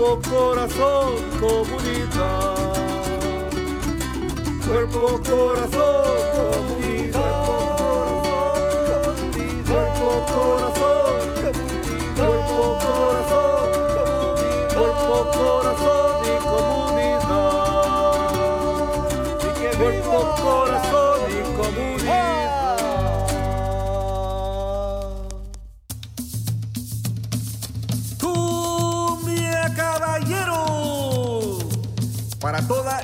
Cuerpo, corazón, comunidad. Cuerpo, corazón, comunidad.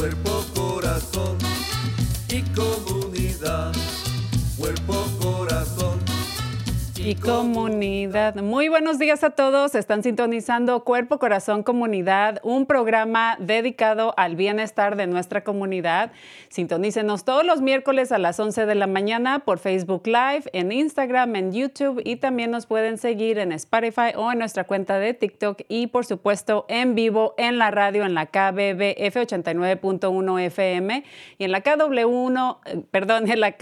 Cuerpo, corazón y comunidad. Cuerpo, y comunidad. Muy buenos días a todos. Están sintonizando Cuerpo, Corazón, Comunidad, un programa dedicado al bienestar de nuestra comunidad. Sintonícenos todos los miércoles a las 11 de la mañana por Facebook Live, en Instagram, en YouTube y también nos pueden seguir en Spotify o en nuestra cuenta de TikTok y por supuesto en vivo en la radio en la KBBF 89.1 FM y en la KW1, eh, perdón, en la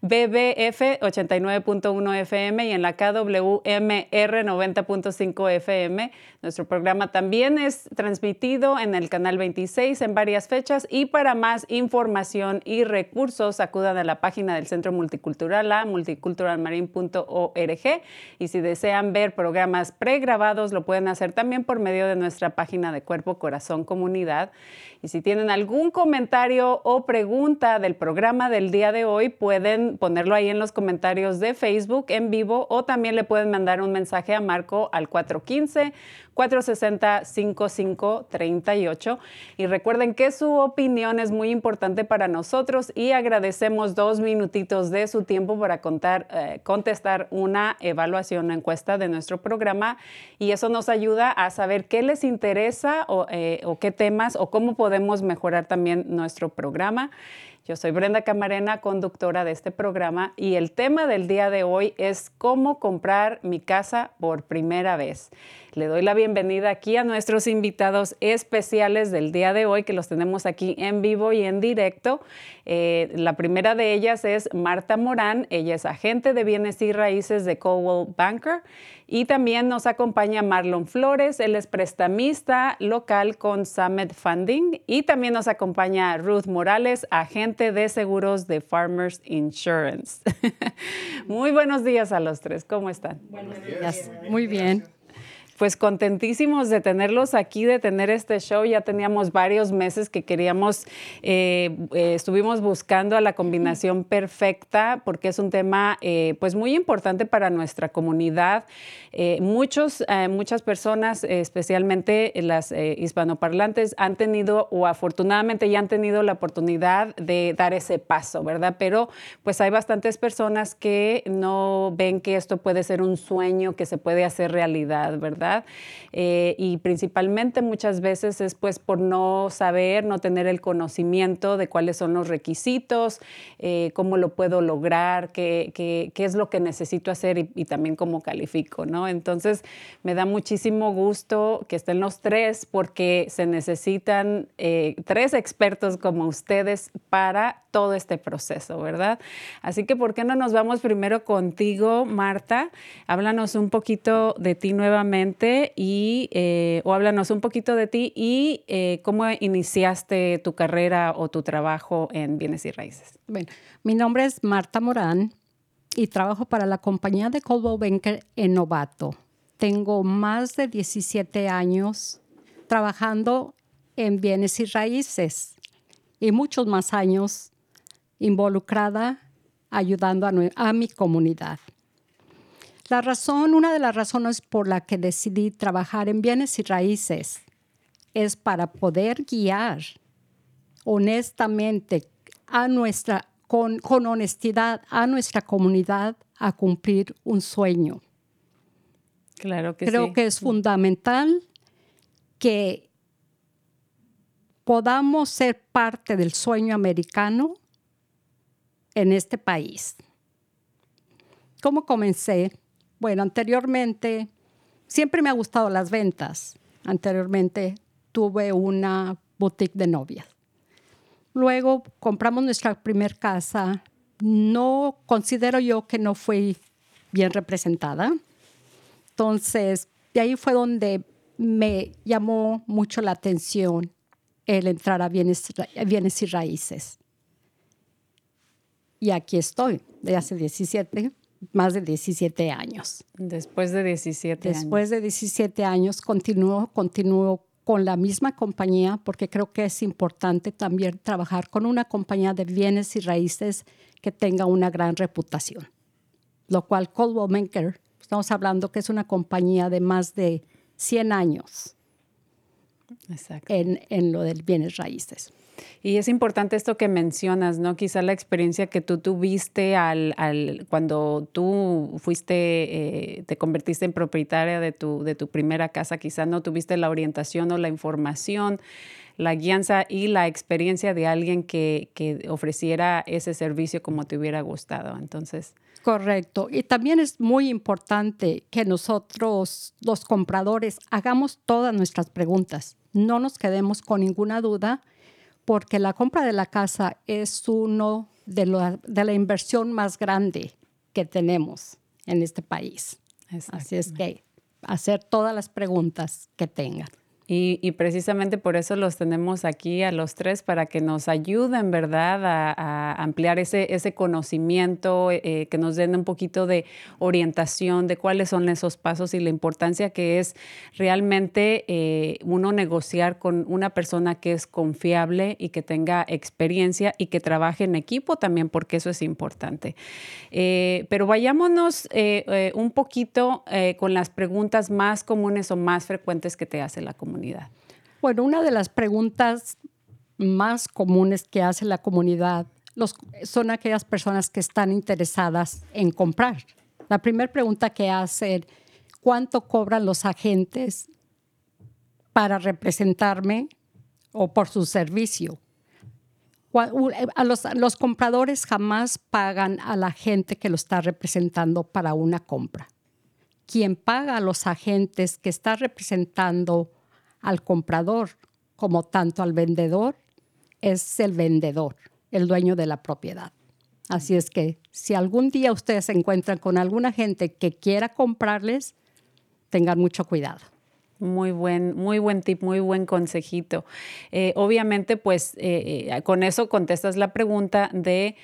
KBBF 89.1 FM y en la KWMR 90.5 FM. Nuestro programa también es transmitido en el canal 26 en varias fechas y para más información y recursos acudan a la página del Centro Multicultural a multiculturalmarin.org y si desean ver programas pregrabados lo pueden hacer también por medio de nuestra página de Cuerpo Corazón Comunidad. Y si tienen algún comentario o pregunta del programa del día de hoy, pueden ponerlo ahí en los comentarios de Facebook en vivo o también le pueden mandar un mensaje a Marco al 415 460-5538. Y recuerden que su opinión es muy importante para nosotros y agradecemos dos minutitos de su tiempo para contar, eh, contestar una evaluación, una encuesta de nuestro programa. Y eso nos ayuda a saber qué les interesa o, eh, o qué temas o cómo podemos mejorar también nuestro programa. Yo soy Brenda Camarena, conductora de este programa, y el tema del día de hoy es cómo comprar mi casa por primera vez. Le doy la bienvenida aquí a nuestros invitados especiales del día de hoy, que los tenemos aquí en vivo y en directo. Eh, la primera de ellas es Marta Morán. Ella es agente de bienes y raíces de Coldwell Banker. Y también nos acompaña Marlon Flores. Él es prestamista local con Summit Funding. Y también nos acompaña Ruth Morales, agente de seguros de Farmers Insurance. Muy buenos días a los tres. ¿Cómo están? Buenos días. Muy bien. Pues contentísimos de tenerlos aquí, de tener este show. Ya teníamos varios meses que queríamos, eh, eh, estuvimos buscando a la combinación perfecta porque es un tema eh, pues muy importante para nuestra comunidad. muchos, muchas personas, especialmente las hispanoparlantes, han tenido o afortunadamente ya han tenido la oportunidad de dar ese paso, ¿verdad? Pero pues hay bastantes personas que no ven que esto puede ser un sueño que se puede hacer realidad, ¿verdad? Eh, y principalmente muchas veces es pues por no saber, no tener el conocimiento de cuáles son los requisitos, eh, cómo lo puedo lograr, qué, qué, qué, es lo que necesito hacer y, también cómo califico, ¿no? Entonces me da muchísimo gusto que estén los tres porque se necesitan eh, tres expertos como ustedes para todo este proceso, ¿verdad? Así que, ¿por qué no nos vamos primero contigo, Marta? Háblanos un poquito de ti nuevamente y, eh, o háblanos un poquito de ti y eh, cómo iniciaste tu carrera o tu trabajo en bienes y raíces. Bueno, mi nombre es Marta Morán y trabajo para la compañía de Coldwell Banker en Novato. Tengo más de 17 años trabajando en bienes y raíces y muchos más años involucrada ayudando a, a, mi comunidad. La razón, una de las razones por la que decidí trabajar en bienes y raíces es para poder guiar honestamente a nuestra, con, con honestidad a nuestra comunidad a cumplir un sueño. Claro que Creo sí. que es fundamental que podamos ser parte del sueño americano en este país. ¿Cómo comencé? Bueno, anteriormente siempre me ha gustado las ventas. Anteriormente tuve una boutique de novias. Luego compramos nuestra primera casa. No considero yo que no fui bien representada. Entonces, de ahí fue donde me llamó mucho la atención el entrar a bienes, bienes y raíces. Y aquí estoy, de hace 17, más de 17 años. Después de 17 Después años. Después de 17 años continúo, continúo con la misma compañía porque creo que es importante también trabajar con una compañía de bienes y raíces que tenga una gran reputación. Lo cual Coldwell Banker, estamos hablando que es una compañía de más de 100 años en, en, lo del bienes raíces. Y es importante esto que mencionas, ¿no? Quizá la experiencia que tú tuviste al, al cuando tú fuiste, eh, te convertiste en propietaria de tu, de tu primera casa, quizá no tuviste la orientación o la información, la guianza y la experiencia de alguien que, que ofreciera ese servicio como te hubiera gustado. Entonces. Correcto. Y también es muy importante que nosotros, los compradores, hagamos todas nuestras preguntas. No nos quedemos con ninguna duda porque la compra de la casa es uno de, lo, de la inversión más grande que tenemos en este país. Así es que hacer todas las preguntas que tengan. Y, precisamente por eso los tenemos aquí a los tres, para que nos ayuden, ¿verdad?, a, a ampliar ese, ese conocimiento, eh, que nos den un poquito de orientación de cuáles son esos pasos y la importancia que es realmente eh, uno negociar con una persona que es confiable y que tenga experiencia y que trabaje en equipo también, porque eso es importante. Eh, pero vayámonos un poquito con las preguntas más comunes o más frecuentes que te hace la comunidad. Bueno, una de las preguntas más comunes que hace la comunidad los, son aquellas personas que están interesadas en comprar. La primera pregunta que hacen, ¿cuánto cobran los agentes para representarme o por su servicio? A los, los compradores jamás pagan a la gente que lo está representando para una compra. Quien paga a los agentes que está representando al comprador como tanto al vendedor es el vendedor, el dueño de la propiedad. Así es que si algún día ustedes se encuentran con alguna gente que quiera comprarles, tengan mucho cuidado. Muy buen, muy buen tip, muy buen consejito. Eh, obviamente, pues eh, eh, con eso contestas la pregunta de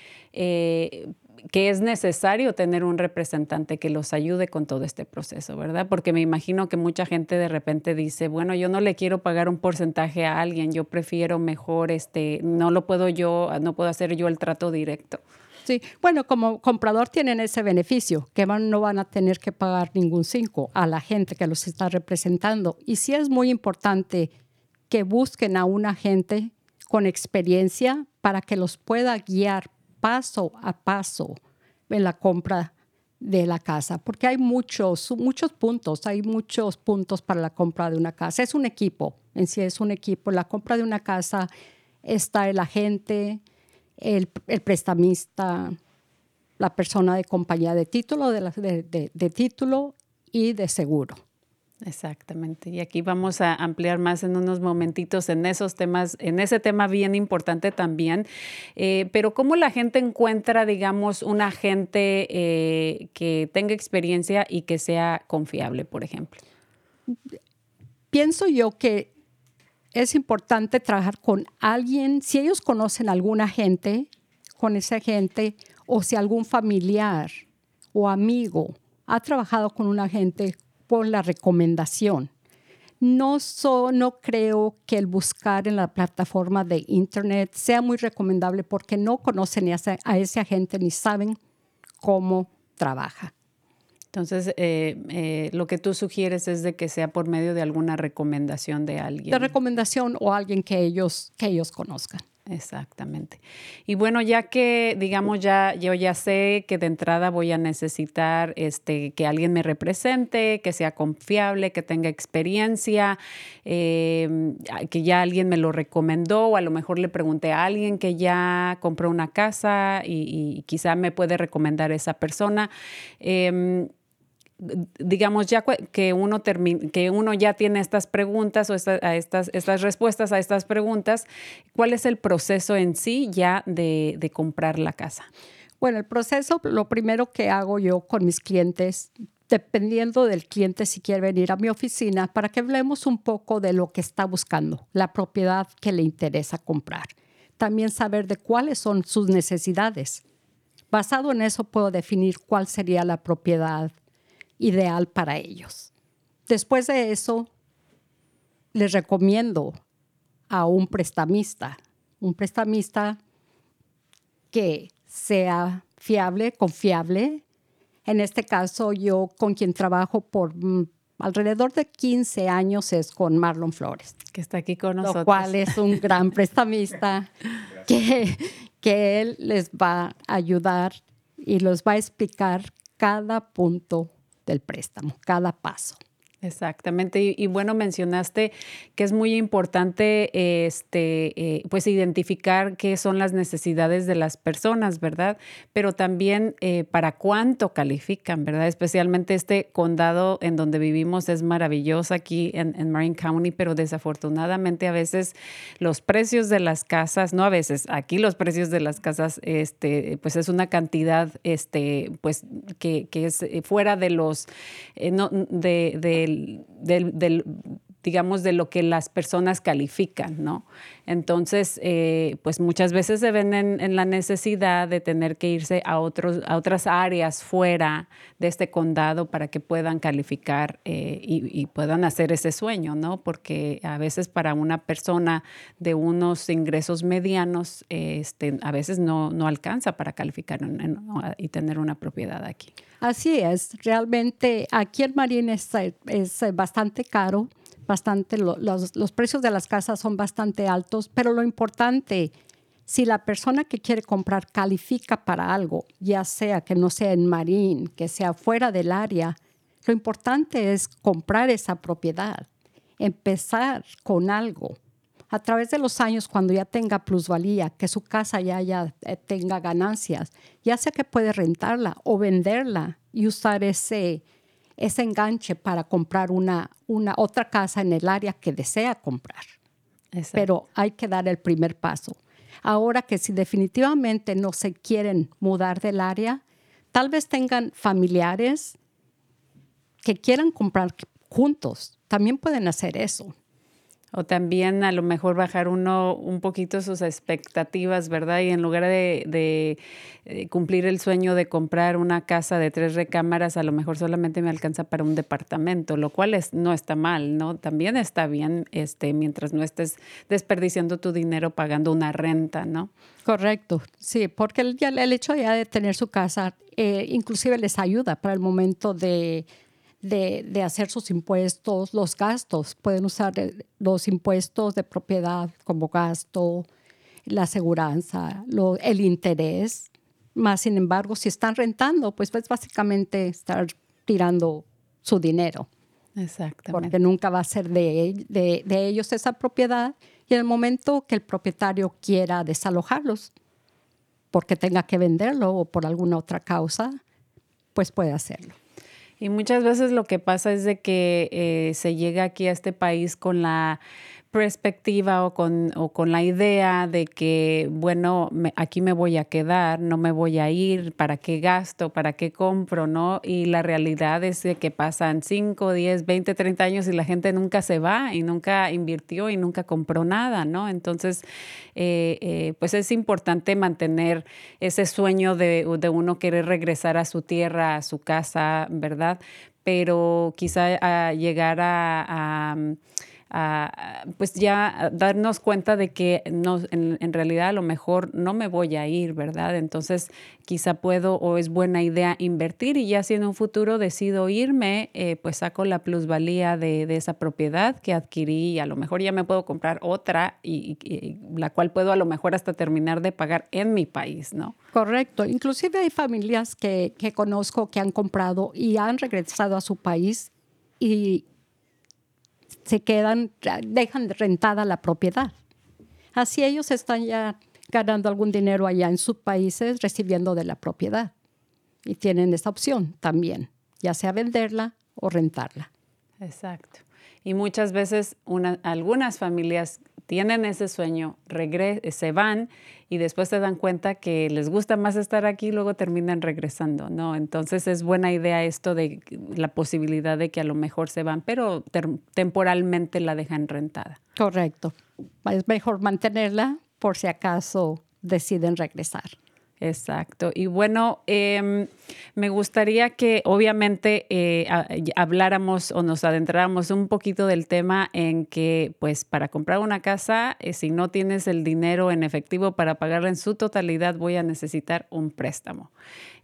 que es necesario tener un representante que los ayude con todo este proceso, ¿verdad? Porque me imagino que mucha gente de repente dice, bueno, yo no le quiero pagar un porcentaje a alguien, yo prefiero mejor, este, no lo puedo yo, no puedo hacer yo el trato directo. Sí, bueno, como comprador tienen ese beneficio, que no van a tener que pagar ningún cinco a la gente que los está representando. Y sí es muy importante que busquen a un agente con experiencia para que los pueda guiar paso a paso en la compra de la casa, porque hay muchos, muchos puntos, hay muchos puntos para la compra de una casa. Es un equipo, en sí es un equipo. La compra de una casa está el agente, el, el prestamista, la persona de compañía de título, de, la, de, de, de título y de seguro. Exactamente. Y aquí vamos a ampliar más en unos momentitos en esos temas, en ese tema bien importante también. Eh, pero ¿cómo la gente encuentra, digamos, un agente eh, que tenga experiencia y que sea confiable, por ejemplo? Pienso yo que es importante trabajar con alguien, si ellos conocen a alguna gente, con esa gente, o si algún familiar o amigo ha trabajado con un agente por la recomendación. No, no creo que el buscar en la plataforma de Internet sea muy recomendable porque no conocen a ese, a ese agente ni saben cómo trabaja. Entonces, eh, eh, lo que tú sugieres es de que sea por medio de alguna recomendación de alguien. De recomendación o alguien que ellos, que ellos conozcan. Exactamente. Y bueno, ya que, digamos, ya yo ya sé que de entrada voy a necesitar este, que alguien me represente, que sea confiable, que tenga experiencia, em, que ya alguien me lo recomendó o a lo mejor le pregunté a alguien que ya compró una casa y, quizá me puede recomendar esa persona. Em, digamos, ya que uno, que uno ya tiene estas preguntas o a estas, estas respuestas a estas preguntas, ¿cuál es el proceso en sí ya de, de comprar la casa? Bueno, el proceso, lo primero que hago yo con mis clientes, dependiendo del cliente si quiere venir a mi oficina, para que hablemos un poco de lo que está buscando, la propiedad que le interesa comprar. También saber de cuáles son sus necesidades. Basado en eso puedo definir cuál sería la propiedad ideal para ellos. Después de eso, les recomiendo a un prestamista, un prestamista que sea fiable, confiable. En este caso, yo con quien trabajo por mm, alrededor de 15 años es con Marlon Flores. Que está aquí con nosotros. Lo cual es un gran prestamista que, que él les va a ayudar y los va a explicar cada punto del préstamo, cada paso. Exactamente. Y, bueno, mencionaste que es muy importante este, eh, pues identificar qué son las necesidades de las personas, ¿verdad? Pero también eh, para cuánto califican, ¿verdad? Especialmente este condado en donde vivimos es maravilloso aquí en, en Marin County, pero desafortunadamente a veces los precios de las casas, no a veces, aquí los precios de las casas, este, pues es una cantidad, este, pues que, que es fuera de los, eh, no, de del, digamos, de lo que las personas califican, ¿no? Entonces, eh, pues muchas veces se ven en, la necesidad de tener que irse a, otros, a otras áreas fuera de este condado para que puedan calificar eh, y, puedan hacer ese sueño, ¿no? Porque a veces para una persona de unos ingresos medianos, este, a veces no, no alcanza para calificar y tener una propiedad aquí. Así es, realmente aquí en Marín es, es bastante caro, bastante, los, los precios de las casas son bastante altos, pero lo importante, si la persona que quiere comprar califica para algo, ya sea que no sea en Marín, que sea fuera del área, lo importante es comprar esa propiedad, empezar con algo. A través de los años, cuando ya tenga plusvalía, que su casa ya, ya eh, tenga ganancias, ya sea que puede rentarla o venderla y usar ese, ese enganche para comprar una, una otra casa en el área que desea comprar. Pero hay que dar el primer paso. Ahora que si definitivamente no se quieren mudar del área, tal vez tengan familiares que quieran comprar juntos. También pueden hacer eso. O también a lo mejor bajar uno un poquito sus expectativas, ¿verdad? Y en lugar de, eh, cumplir el sueño de comprar una casa de tres recámaras, a lo mejor solamente me alcanza para un departamento, lo cual es, no está mal, ¿no? También está bien este, mientras no estés desperdiciando tu dinero pagando una renta, ¿no? Correcto, sí, porque el, el hecho ya de tener su casa eh, inclusive les ayuda para el momento de de, hacer sus impuestos, los gastos. Pueden usar los impuestos de propiedad como gasto, la aseguranza, el interés. Más sin embargo, si están rentando, pues es básicamente estar tirando su dinero. Exactamente. Porque nunca va a ser de, de, ellos esa propiedad. Y en el momento que el propietario quiera desalojarlos, porque tenga que venderlo o por alguna otra causa, pues puede hacerlo. Y muchas veces lo que pasa es de que eh, se llega aquí a este país con la perspectiva o con, o con la idea de que, bueno, aquí me voy a quedar, no me voy a ir, ¿para qué gasto? ¿Para qué compro? ¿No? Y la realidad es que pasan 5, 10, 20, 30 años y la gente nunca se va y nunca invirtió y nunca compró nada, ¿no? Entonces, eh, eh, pues es importante mantener ese sueño de, de uno querer regresar a su tierra, a su casa, ¿verdad? Pero quizá a llegar a pues ya darnos cuenta de que no, en, realidad a lo mejor no me voy a ir, ¿verdad? Entonces quizá puedo o es buena idea invertir y ya si en un futuro decido irme, eh, pues saco la plusvalía de, esa propiedad que adquirí y a lo mejor ya me puedo comprar otra y, la cual puedo a lo mejor hasta terminar de pagar en mi país, ¿no? Correcto. Inclusive hay familias que, que conozco que han comprado y han regresado a su país y se quedan, dejan rentada la propiedad. Así ellos están ya ganando algún dinero allá en sus países recibiendo de la propiedad. Y tienen esa opción también, ya sea venderla o rentarla. Exacto. Y muchas veces algunas familias tienen ese sueño, se van y después se dan cuenta que les gusta más estar aquí y luego terminan regresando, ¿no? Entonces es buena idea esto de la posibilidad de que a lo mejor se van, pero temporalmente la dejan rentada. Correcto. Es mejor mantenerla por si acaso deciden regresar. Exacto. Y bueno, em, me gustaría que obviamente eh, habláramos o nos adentráramos un poquito del tema en que, pues, para comprar una casa, eh, si no tienes el dinero en efectivo para pagarla en su totalidad, voy a necesitar un préstamo.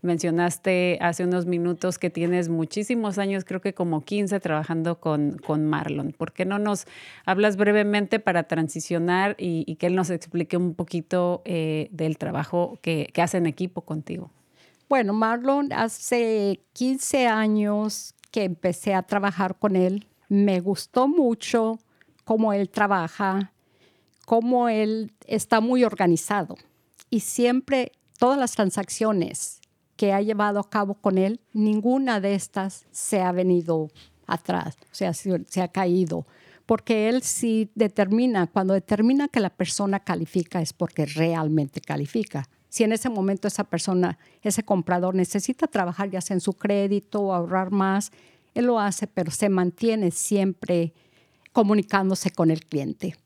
Mencionaste hace unos minutos que tienes muchísimos años, creo que como 15, trabajando con, con Marlon. ¿Por qué no nos hablas brevemente para transicionar y, que él nos explique un poquito eh, del trabajo que, que hace en equipo contigo? Bueno, Marlon, hace 15 años que empecé a trabajar con él. Me gustó mucho cómo él trabaja, cómo él está muy organizado. Y siempre todas las transacciones que ha llevado a cabo con él, ninguna de estas se ha venido atrás, o sea, se, ha caído, porque él sí determina, cuando determina que la persona califica es porque realmente califica. Si en ese momento esa persona, ese comprador necesita trabajar ya sea en su crédito o ahorrar más, él lo hace, pero se mantiene siempre comunicándose con el cliente.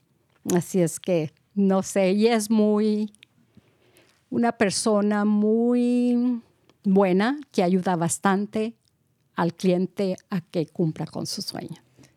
Así es que, no sé, y es muy, una persona muy buena que ayuda bastante al cliente a que cumpla con su sueño.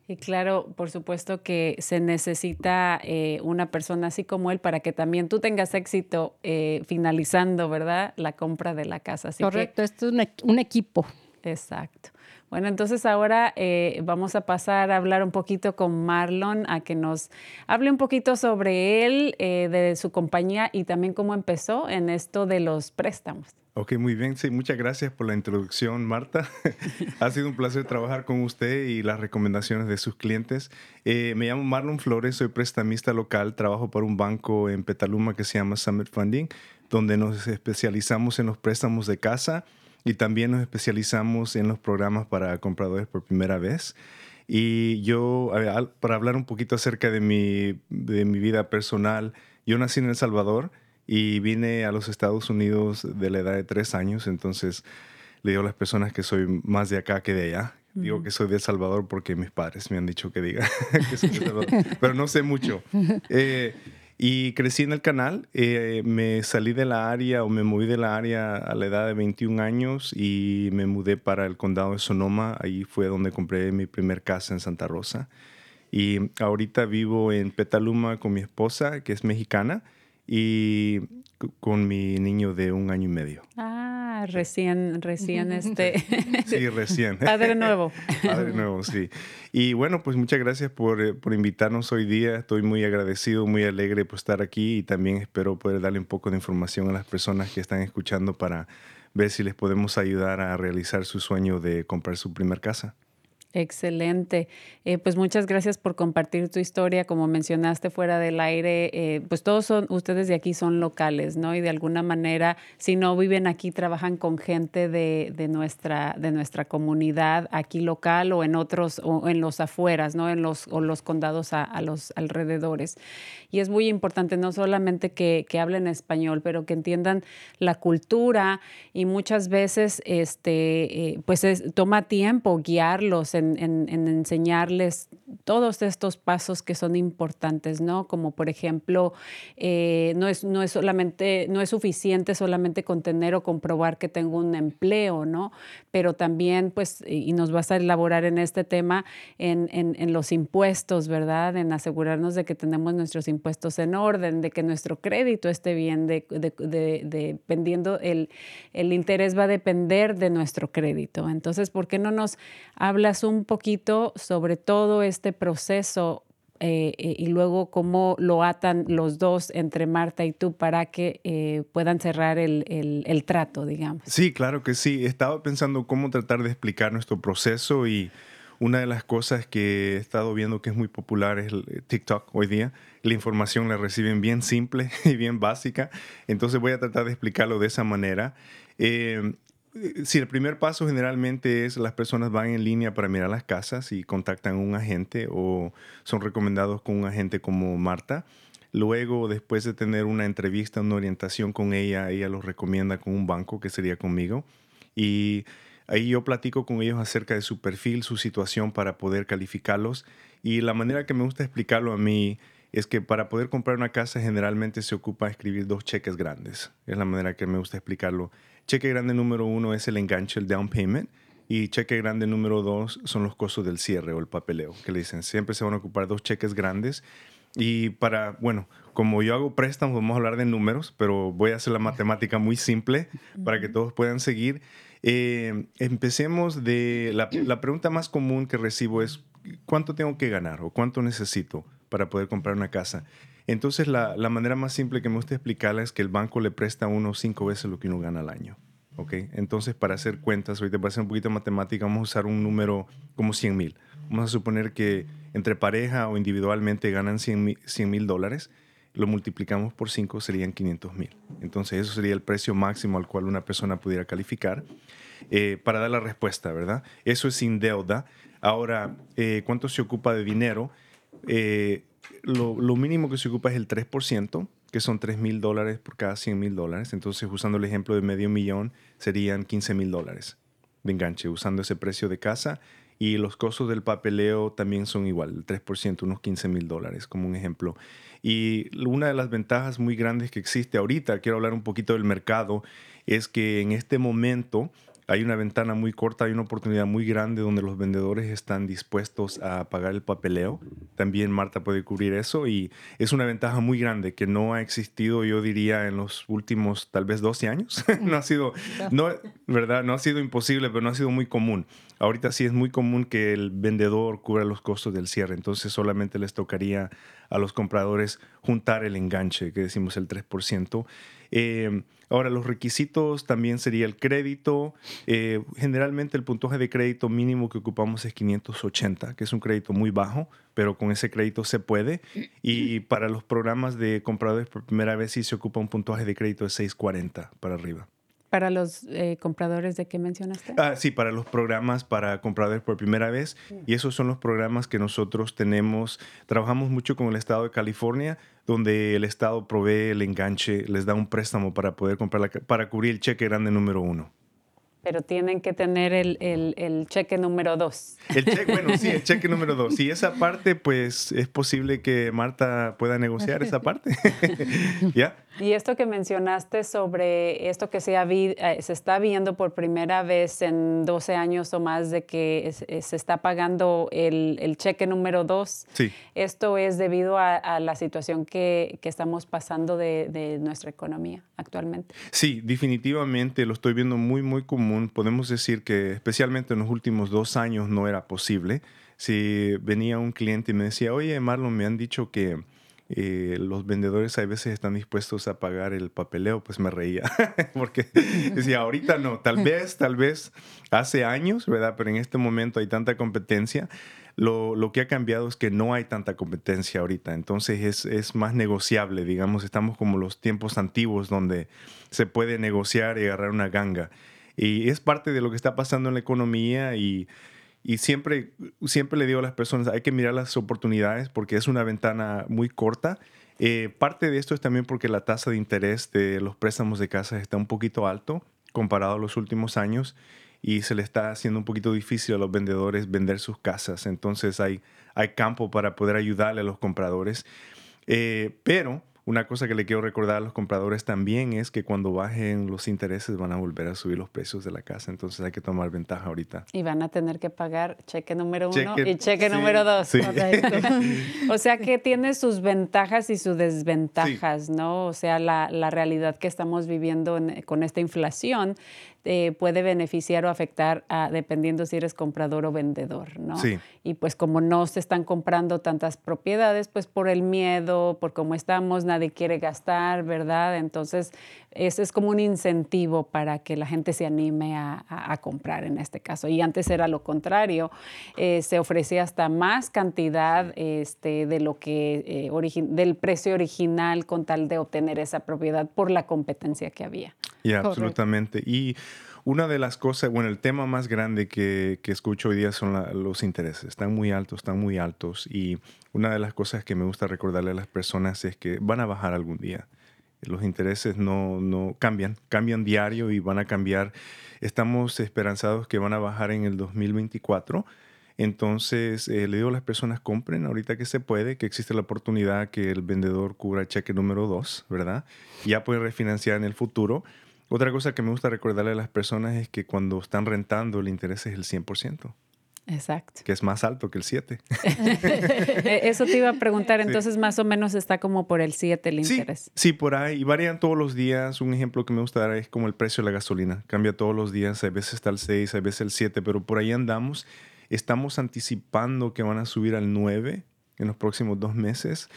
Y claro, por supuesto que se necesita eh, una persona así como él para que también tú tengas éxito eh, finalizando, ¿verdad? La compra de la casa. Correcto, esto es un, equipo. Exacto. Bueno, entonces ahora eh, vamos a pasar a hablar un poquito con Marlon, a que nos hable un poquito sobre él, de su compañía y también cómo empezó en esto de los préstamos. Ok, muy bien. Sí, muchas gracias por la introducción, Marta. ha sido un placer trabajar con usted y las recomendaciones de sus clientes. Eh, me llamo Marlon Flores, soy prestamista local, trabajo para un banco en Petaluma que se llama Summit Funding, donde nos especializamos en los préstamos de casa y también nos especializamos en los programas para compradores por primera vez. Y yo, para hablar un poquito acerca de mi, de mi vida personal, yo nací en El Salvador y vine a los Estados Unidos de la edad de tres años, entonces le digo a las personas que soy más de acá que de allá. Digo que soy de El Salvador porque mis padres me han dicho que diga que soy de Salvador, pero no sé mucho. Eh, y crecí en el canal, eh, me salí de la área o me moví de la área a la edad de 21 años y me mudé para el condado de Sonoma, ahí fue donde compré mi primer casa en Santa Rosa. Y ahorita vivo en Petaluma con mi esposa, que es mexicana, y con mi niño de un año y medio. Ah, recién, recién este. sí, recién. Padre nuevo. Padre nuevo, sí. Y bueno, pues muchas gracias por, eh, por, invitarnos hoy día. Estoy muy agradecido, muy alegre por estar aquí y también espero poder darle un poco de información a las personas que están escuchando para ver si les podemos ayudar a realizar su sueño de comprar su primer casa. Excelente. Eh, pues muchas gracias por compartir tu historia. Como mencionaste fuera del aire, eh, pues todos son, ustedes de aquí son locales, ¿no? Y de alguna manera, si no viven aquí, trabajan con gente de, de nuestra, de nuestra comunidad aquí local o en otros, o en los afueras, ¿no? En los, o los condados a, los alrededores. Y es muy importante no solamente que, que hablen español, pero que entiendan la cultura y muchas veces, este, eh, pues es, toma tiempo guiarlos en en, enseñarles todos estos pasos que son importantes, ¿no? Como por ejemplo, eh, no, es, no, es solamente, no es suficiente solamente con tener o comprobar que tengo un empleo, ¿no? Pero también, pues, y nos vas a elaborar en este tema, en, en, los impuestos, ¿verdad? En asegurarnos de que tenemos nuestros impuestos en orden, de que nuestro crédito esté bien, de, de, dependiendo, el, el interés va a depender de nuestro crédito. Entonces, ¿por qué no nos hablas un poquito sobre todo este proceso eh, eh, y luego cómo lo atan los dos entre Marta y tú para que eh, puedan cerrar el, el, trato, digamos. Sí, claro que sí. Estaba pensando cómo tratar de explicar nuestro proceso y una de las cosas que he estado viendo que es muy popular es TikTok hoy día. La información la reciben bien simple y bien básica. Entonces voy a tratar de explicarlo de esa manera. Sí, el primer paso generalmente es las personas van en línea para mirar las casas y contactan a un agente o son recomendados con un agente como Marta. Luego, después de tener una entrevista, una orientación con ella, ella los recomienda con un banco, que sería conmigo. Y ahí yo platico con ellos acerca de su perfil, su situación para poder calificarlos. Y la manera que me gusta explicarlo a mí es que para poder comprar una casa generalmente se ocupa escribir dos cheques grandes. Es la manera que me gusta explicarlo. Cheque grande número uno es el enganche, el down payment. Y cheque grande número dos son los costos del cierre o el papeleo, que le dicen, siempre se van a ocupar dos cheques grandes. Y para, bueno, como yo hago préstamos, vamos a hablar de números, pero voy a hacer la matemática muy simple para que todos puedan seguir. Eh, empecemos de, la, la pregunta más común que recibo es, ¿cuánto tengo que ganar o cuánto necesito para poder comprar una casa? Entonces, la, manera más simple que me gusta explicarla es que el banco le presta a uno cinco veces lo que uno gana al año. ¿ok? Entonces, para hacer cuentas, ahorita para hacer un poquito de matemática, vamos a usar un número como 100 mil. Vamos a suponer que entre pareja o individualmente ganan 100 mil dólares, lo multiplicamos por 5, serían 500 mil. Entonces, eso sería el precio máximo al cual una persona pudiera calificar eh, para dar la respuesta, ¿verdad? Eso es sin deuda. Ahora, eh, ¿cuánto se ocupa de dinero? Eh, lo, mínimo que se ocupa es el 3%, que son 3 mil dólares por cada 100 mil dólares. Entonces, usando el ejemplo de medio millón, serían 15 mil dólares de enganche, usando ese precio de casa. Y los costos del papeleo también son igual, el 3%, unos 15 mil dólares, como un ejemplo. Y una de las ventajas muy grandes que existe ahorita, quiero hablar un poquito del mercado, es que en este momento hay una ventana muy corta, hay una oportunidad muy grande donde los vendedores están dispuestos a pagar el papeleo. También Marta puede cubrir eso y es una ventaja muy grande que no ha existido, yo diría, en los últimos tal vez 12 años. no ha sido, no, ¿verdad? No ha sido imposible, pero no ha sido muy común. Ahorita sí es muy común que el vendedor cubra los costos del cierre, entonces solamente les tocaría a los compradores juntar el enganche, que decimos el 3%. Eh, ahora, los requisitos también sería el crédito. Eh, generalmente el puntaje de crédito mínimo que ocupamos es 580, que es un crédito muy bajo, pero con ese crédito se puede. Y para los programas de compradores por primera vez sí se ocupa un puntaje de crédito de 640 para arriba. ¿Para los eh, compradores de qué mencionaste? Ah, sí, para los programas para compradores por primera vez. Y esos son los programas que nosotros tenemos. Trabajamos mucho con el estado de California, donde el estado provee el enganche, les da un préstamo para poder comprar para cubrir el cheque grande número uno pero tienen que tener el, el, el, cheque número dos. El cheque, bueno, sí, el cheque número dos. Y esa parte, pues es posible que Marta pueda negociar esa parte. ¿Ya? Y esto que mencionaste sobre esto que se, eh, se está viendo por primera vez en 12 años o más de que se está pagando el, el cheque número dos. Sí. Esto es debido a, la situación que, que estamos pasando de, de nuestra economía actualmente. Sí, definitivamente lo estoy viendo muy, muy común. Podemos decir que especialmente en los últimos dos años no era posible. Si venía un cliente y me decía, oye, Marlon, me han dicho que eh, los vendedores a veces están dispuestos a pagar el papeleo, pues me reía, porque decía, ahorita no, tal vez, tal vez hace años, ¿verdad? Pero en este momento hay tanta competencia. Lo, lo que ha cambiado es que no hay tanta competencia ahorita, entonces es, es más negociable, digamos, estamos como los tiempos antiguos donde se puede negociar y agarrar una ganga. Y es parte de lo que está pasando en la economía y y siempre, siempre le digo a las personas, hay que mirar las oportunidades porque es una ventana muy corta. Eh, parte de esto es también porque la tasa de interés de los préstamos de casa está un poquito alto comparado a los últimos años y se le está haciendo un poquito difícil a los vendedores vender sus casas. Entonces hay, hay campo para poder ayudarle a los compradores. Eh, pero una cosa que le quiero recordar a los compradores también es que cuando bajen los intereses van a volver a subir los precios de la casa, entonces hay que tomar ventaja ahorita. Y van a tener que pagar cheque número uno y cheque número dos. Sí. o sea que tiene sus ventajas y sus desventajas, ¿no? O sea, la, la, realidad que estamos viviendo con esta inflación eh, puede beneficiar o afectar a, dependiendo si eres comprador o vendedor, ¿no? Sí. Y pues como no se están comprando tantas propiedades, pues por el miedo, por cómo estamos, nadie quiere gastar, ¿verdad? Entonces, ese es como un incentivo para que la gente se anime a, comprar en este caso. Y antes era lo contrario, eh, se ofrecía hasta más cantidad este, de lo que, eh, del precio original con tal de obtener esa propiedad por la competencia que había. Y absolutamente. Y una de las cosas, bueno, el tema más grande que, que escucho hoy día son los intereses. Están muy altos, están muy altos. Y una de las cosas que me gusta recordarle a las personas es que van a bajar algún día. Los intereses no, no cambian, cambian diario y van a cambiar. Estamos esperanzados que van a bajar en el 2024. Entonces, eh, le digo a las personas, compren ahorita que se puede, que existe la oportunidad que el vendedor cubra cheque número 2, ¿verdad? Ya pueden refinanciar en el futuro otra cosa que me gusta recordarle a las personas es que cuando están rentando el interés es el 100%. Exacto. Que es más alto que el 7. E, eso te iba a preguntar, entonces más o menos está como por el 7 el interés. Sí, por ahí, y varían todos los días. Un ejemplo que me gusta dar es como el precio de la gasolina. Cambia todos los días, a veces está el 6, a veces el 7, pero por ahí andamos. Estamos anticipando que van a subir al 9 en los próximos dos meses,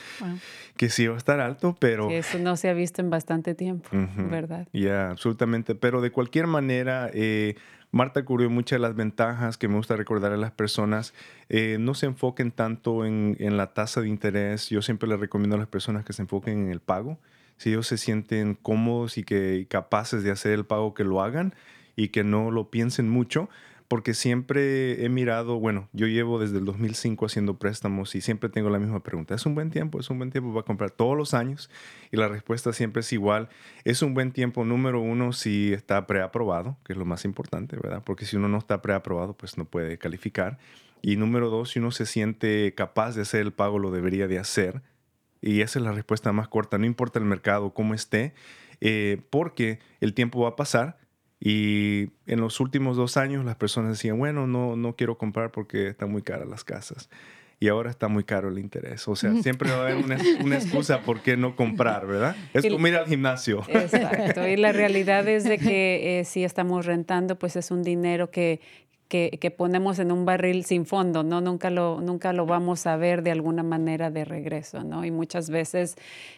que sí va a estar alto, pero... eso no se ha visto en bastante tiempo, ¿verdad? Ya, absolutamente. Pero de cualquier manera, eh, Marta cubrió muchas de las ventajas que me gusta recordar a las personas. Eh, no se enfoquen tanto en, la tasa de interés. Yo siempre les recomiendo a las personas que se enfoquen en el pago. Si ellos se sienten cómodos y que capaces de hacer el pago, que lo hagan y que no lo piensen mucho porque siempre he mirado, bueno, yo llevo desde el 2005 haciendo préstamos y siempre tengo la misma pregunta. ¿Es un buen tiempo? ¿Es un buen tiempo para comprar todos los años? Y la respuesta siempre es igual. Es un buen tiempo, número uno, si está preaprobado, que es lo más importante, ¿verdad? Porque si uno no está preaprobado, pues no puede calificar. Y número dos, si uno se siente capaz de hacer el pago, lo debería de hacer. Y esa es la respuesta más corta. No importa el mercado, cómo esté, eh, porque el tiempo va a pasar y en los últimos dos años las personas decían, bueno, no, no quiero comprar porque están muy caras las casas. Y ahora está muy caro el interés. O sea, siempre va a haber una, una excusa por qué no comprar, ¿verdad? Es como ir al gimnasio. Exacto. Y la realidad es de que eh, si estamos rentando, pues es un dinero que, que, ponemos en un barril sin fondo, ¿no? Nunca lo, nunca lo vamos a ver de alguna manera de regreso, ¿no? Y muchas veces,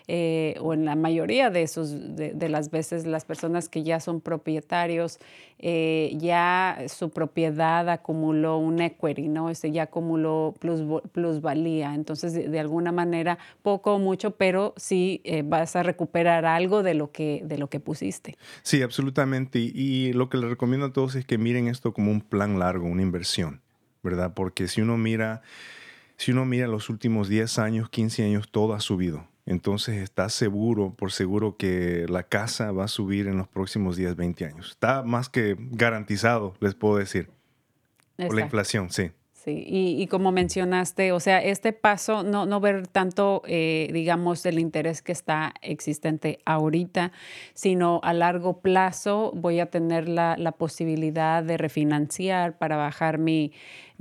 eh, o en la mayoría de, esos, de, las veces, las personas que ya son propietarios, eh, ya su propiedad acumuló un equity, ¿no? Este ya acumuló plus, plusvalía. Entonces, de, alguna manera, poco o mucho, pero sí eh, vas a recuperar algo de lo que, de lo que pusiste. Sí, absolutamente. Y, y lo que les recomiendo a todos es que miren esto como un plan largo, una inversión, ¿verdad? Porque si uno mira, si uno mira los últimos 10 años, 15 años, todo ha subido. Entonces está seguro, por seguro, que la casa va a subir en los próximos 10, 20 años. Está más que garantizado, les puedo decir. Por la inflación, sí. Sí, y, como mencionaste, o sea, este paso, no, no ver tanto, eh, digamos, el interés que está existente ahorita, sino a largo plazo voy a tener la, la posibilidad de refinanciar para bajar mi,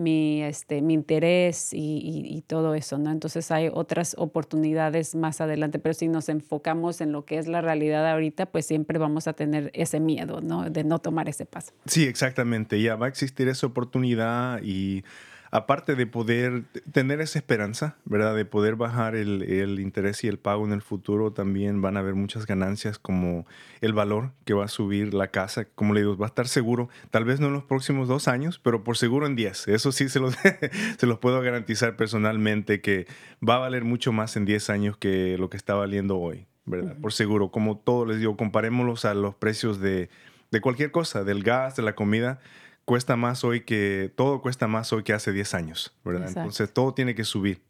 mi, este, mi interés y, y, todo eso, ¿no? Entonces hay otras oportunidades más adelante, pero si nos enfocamos en lo que es la realidad ahorita, pues siempre vamos a tener ese miedo, ¿no? De no tomar ese paso. Sí, exactamente, ya va a existir esa oportunidad y aparte de poder tener esa esperanza, ¿verdad? De poder bajar el, el, interés y el pago en el futuro, también van a haber muchas ganancias como el valor que va a subir la casa. Como le digo, va a estar seguro, tal vez no en los próximos dos años, pero por seguro en diez. Eso sí se los, se los puedo garantizar personalmente que va a valer mucho más en diez años que lo que está valiendo hoy, ¿verdad? Por seguro. Como todo les digo, comparémoslos a los precios de, de cualquier cosa, del gas, de la comida cuesta más hoy que, todo cuesta más hoy que hace 10 años, ¿verdad? Entonces todo tiene que subir.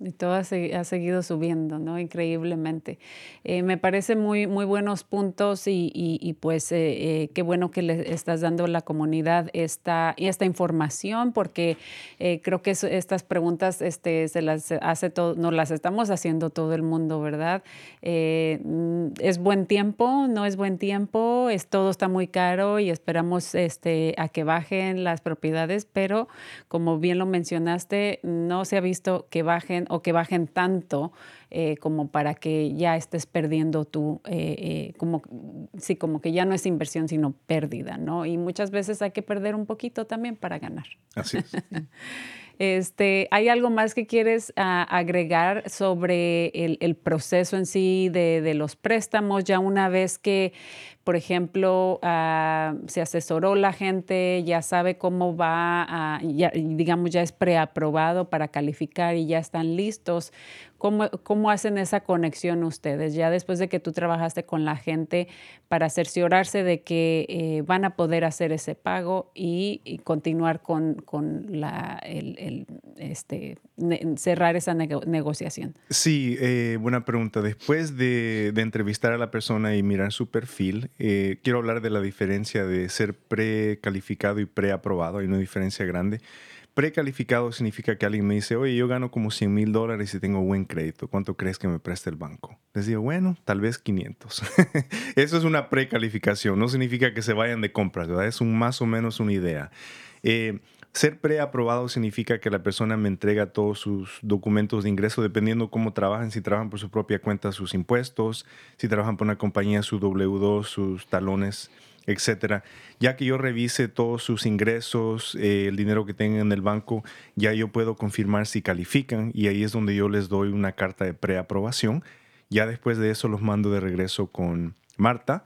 Y todo ha, seguido subiendo, ¿no? Increíblemente. Eh, me parece muy, muy buenos puntos y, y, pues eh, eh, qué bueno que le estás dando a la comunidad esta, esta información porque creo que estas preguntas este, se las hace todo, nos las estamos haciendo todo el mundo, ¿verdad? ¿Es buen tiempo? ¿No es buen tiempo? Es, todo está muy caro y esperamos este, a que bajen las propiedades, pero como bien lo mencionaste, no se ha visto que bajen o que bajen tanto eh, como para que ya estés perdiendo tu, eh, eh, como, sí, como que ya no es inversión, sino pérdida, ¿no? Y muchas veces hay que perder un poquito también para ganar. Así es. Este, ¿Hay algo más que quieres ah, agregar sobre el, proceso en sí de, de, los préstamos? Ya una vez que por ejemplo, ah, se asesoró la gente, ya sabe cómo va, ya, digamos, ya es preaprobado para calificar y ya están listos. ¿Cómo, ¿Cómo hacen esa conexión ustedes? Ya después de que tú trabajaste con la gente para cerciorarse de que eh, van a poder hacer ese pago y, continuar con, con la, este, cerrar esa negociación. Sí, eh, buena pregunta. Después de, de entrevistar a la persona y mirar su perfil, eh, quiero hablar de la diferencia de ser precalificado y preaprobado. Hay una diferencia grande. Precalificado significa que alguien me dice, oye, yo gano como 100 mil dólares y tengo buen crédito. ¿Cuánto crees que me preste el banco? Les digo, bueno, tal vez 500. Eso es una precalificación. No significa que se vayan de compras, ¿verdad? Es un más o menos una idea. Eh, ser preaprobado significa que la persona me entrega todos sus documentos de ingreso, dependiendo cómo trabajan, si trabajan por su propia cuenta, sus impuestos, si trabajan por una compañía, su W2, sus talones, etcétera. Ya que yo revise todos sus ingresos, eh, el dinero que tengan en el banco, ya yo puedo confirmar si califican y ahí es donde yo les doy una carta de preaprobación. Ya después de eso los mando de regreso con Marta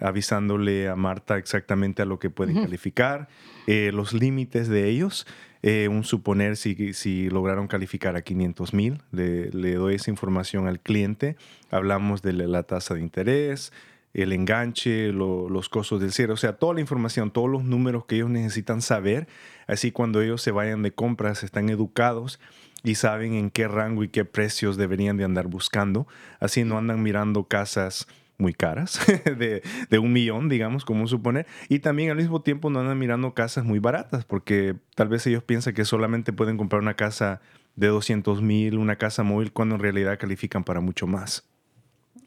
avisándole a Marta exactamente a lo que pueden calificar, eh, los límites de ellos, eh, un suponer si, si, lograron calificar a 500 mil, le, doy esa información al cliente, hablamos de la, tasa de interés, el enganche, los costos del cierre, o sea, toda la información, todos los números que ellos necesitan saber, así cuando ellos se vayan de compras están educados y saben en qué rango y qué precios deberían de andar buscando, así no andan mirando casas muy caras, de, de, un millón, digamos, como suponer, y también al mismo tiempo no andan mirando casas muy baratas, porque tal vez ellos piensan que solamente pueden comprar una casa de 200 mil, una casa móvil, cuando en realidad califican para mucho más.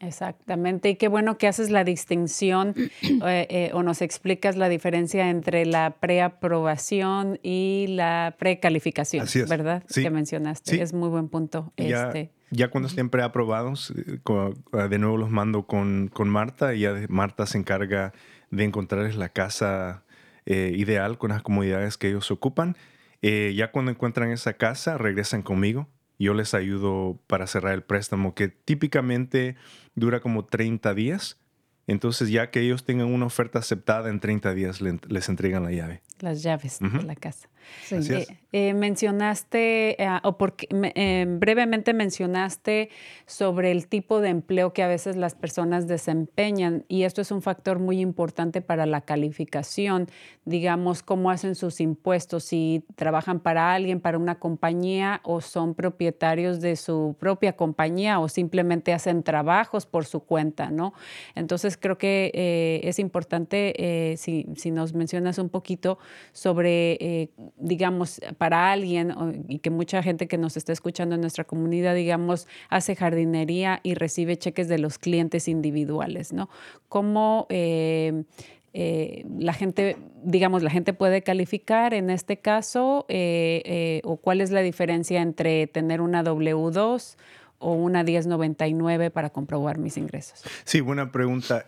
Exactamente, y qué bueno que haces la distinción eh, eh, o nos explicas la diferencia entre la preaprobación y la precalificación, ¿verdad? Que mencionaste, es muy buen punto. Ya, este. ya cuando estén preaprobados, eh, de nuevo los mando con, con Marta y ya Marta se encarga de encontrarles la casa ideal con las comodidades que ellos ocupan. ya cuando encuentran esa casa, regresan conmigo yo les ayudo para cerrar el préstamo, que típicamente dura como 30 días. Entonces, ya que ellos tengan una oferta aceptada, en 30 días les entregan la llave. Las llaves de la casa. Eh, eh, mencionaste, eh, o porque, brevemente mencionaste sobre el tipo de empleo que a veces las personas desempeñan y esto es un factor muy importante para la calificación, digamos, cómo hacen sus impuestos, si trabajan para alguien, para una compañía o son propietarios de su propia compañía o simplemente hacen trabajos por su cuenta, ¿no? Entonces creo que es importante si, si, nos mencionas un poquito sobre digamos, para alguien y que mucha gente que nos está escuchando en nuestra comunidad, digamos, hace jardinería y recibe cheques de los clientes individuales, ¿no? ¿Cómo eh, eh, la gente, digamos, la gente puede calificar en este caso eh, o cuál es la diferencia entre tener una W2 o una 1099 para comprobar mis ingresos? Sí, buena pregunta.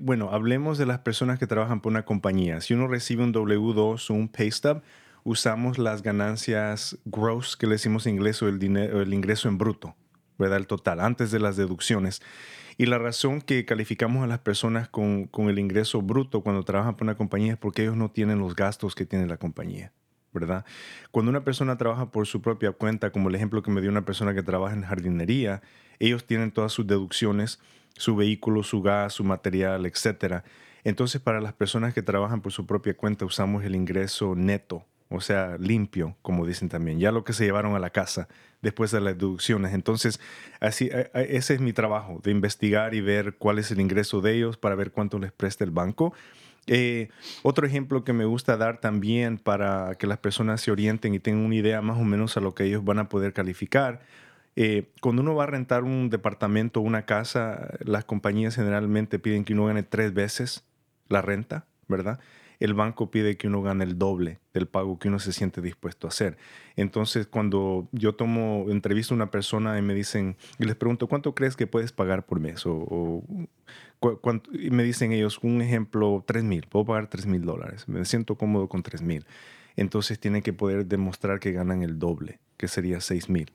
bueno, hablemos de las personas que trabajan por una compañía. Si uno recibe un W2 o un pay stub, usamos las ganancias gross, que le decimos en inglés, o el, dinero, el ingreso en bruto, ¿verdad? El total, antes de las deducciones. Y la razón que calificamos a las personas con, con el ingreso bruto cuando trabajan por una compañía es porque ellos no tienen los gastos que tiene la compañía. ¿Verdad? Cuando una persona trabaja por su propia cuenta, como el ejemplo que me dio una persona que trabaja en jardinería, ellos tienen todas sus deducciones, su vehículo, su gas, su material, etc. Entonces, para las personas que trabajan por su propia cuenta, usamos el ingreso neto, o sea, limpio, como dicen también, ya lo que se llevaron a la casa después de las deducciones. Entonces, así, ese es mi trabajo, de investigar y ver cuál es el ingreso de ellos para ver cuánto les presta el banco eh, otro ejemplo que me gusta dar también para que las personas se orienten y tengan una idea más o menos a lo que ellos van a poder calificar. Eh, cuando uno va a rentar un departamento o una casa, las compañías generalmente piden que uno gane tres veces la renta, ¿verdad? El banco pide que uno gane el doble del pago que uno se siente dispuesto a hacer. Entonces, cuando yo tomo, entrevisto a una persona y me dicen, y les pregunto, ¿cuánto crees que puedes pagar por mes? O, y me dicen ellos, un ejemplo, 3 mil, puedo pagar 3 mil dólares, me siento cómodo con 3 mil. Entonces tienen que poder demostrar que ganan el doble, que sería 6 mil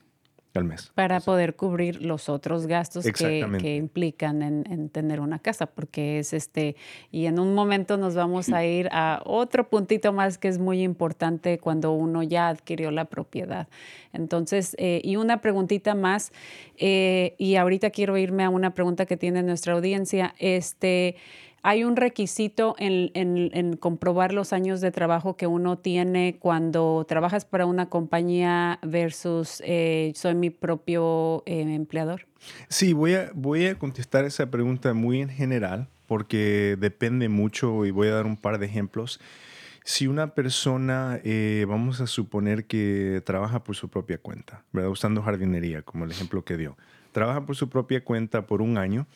al mes. Para poder cubrir los otros gastos que, implican en, tener una casa, porque es este, y en un momento nos vamos a ir a otro puntito más que es muy importante cuando uno ya adquirió la propiedad. Entonces, eh, y una preguntita más, eh, y ahorita quiero irme a una pregunta que tiene nuestra audiencia, este, hay un requisito en, comprobar los años de trabajo que uno tiene cuando trabajas para una compañía versus eh, soy mi propio eh, empleador? Sí, voy a, voy a contestar esa pregunta muy en general porque depende mucho y voy a dar un par de ejemplos. Si una persona, eh, vamos a suponer que trabaja por su propia cuenta, ¿verdad? usando jardinería, como el ejemplo que dio, trabaja por su propia cuenta por un año,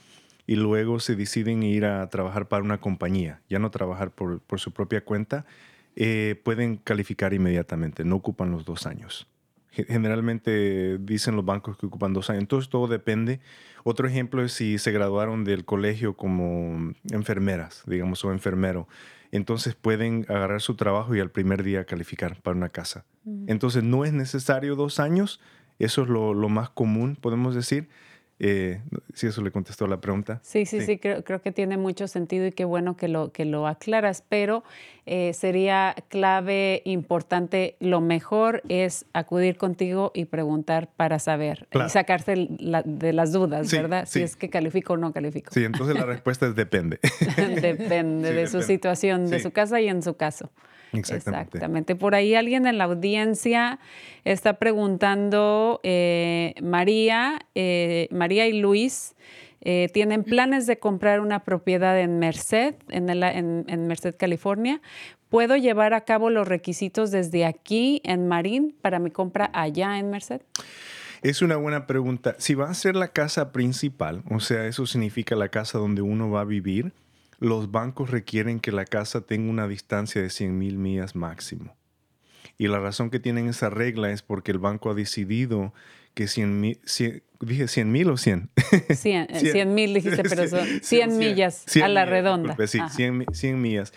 y luego se deciden ir a trabajar para una compañía, ya no trabajar por, su propia cuenta, eh, pueden calificar inmediatamente, no ocupan los dos años. Generalmente dicen los bancos que ocupan dos años, entonces todo depende. Otro ejemplo es si se graduaron del colegio como enfermeras, digamos, o enfermero. Entonces pueden agarrar su trabajo y al primer día calificar para una casa. Entonces no es necesario dos años, eso es lo, lo más común, podemos decir eh, si eso le contestó la pregunta. Sí, sí, sí, creo, creo, que tiene mucho sentido y qué bueno que lo, que lo aclaras, pero eh, sería clave, importante, lo mejor es acudir contigo y preguntar para saber y sacarse de las dudas, ¿verdad? Si es que califico o no califico. Sí, entonces la respuesta es depende. depende de su situación, de su casa y en su caso. Exactamente. Por ahí alguien en la audiencia está preguntando, eh, María, eh, María y Luis, eh, tienen planes de comprar una propiedad en Merced, en, en, Merced, California. ¿Puedo llevar a cabo los requisitos desde aquí en Marín para mi compra allá en Merced? Es una buena pregunta. Si va a ser la casa principal, o sea, eso significa la casa donde uno va a vivir, los bancos requieren que la casa tenga una distancia de 100 mil millas máximo. Y la razón que tienen esa regla es porque el banco ha decidido que 100 mil, dije 100 mil o 100? 100 mil dijiste, pero son 100, millas a la redonda. sí, 100, 100 millas.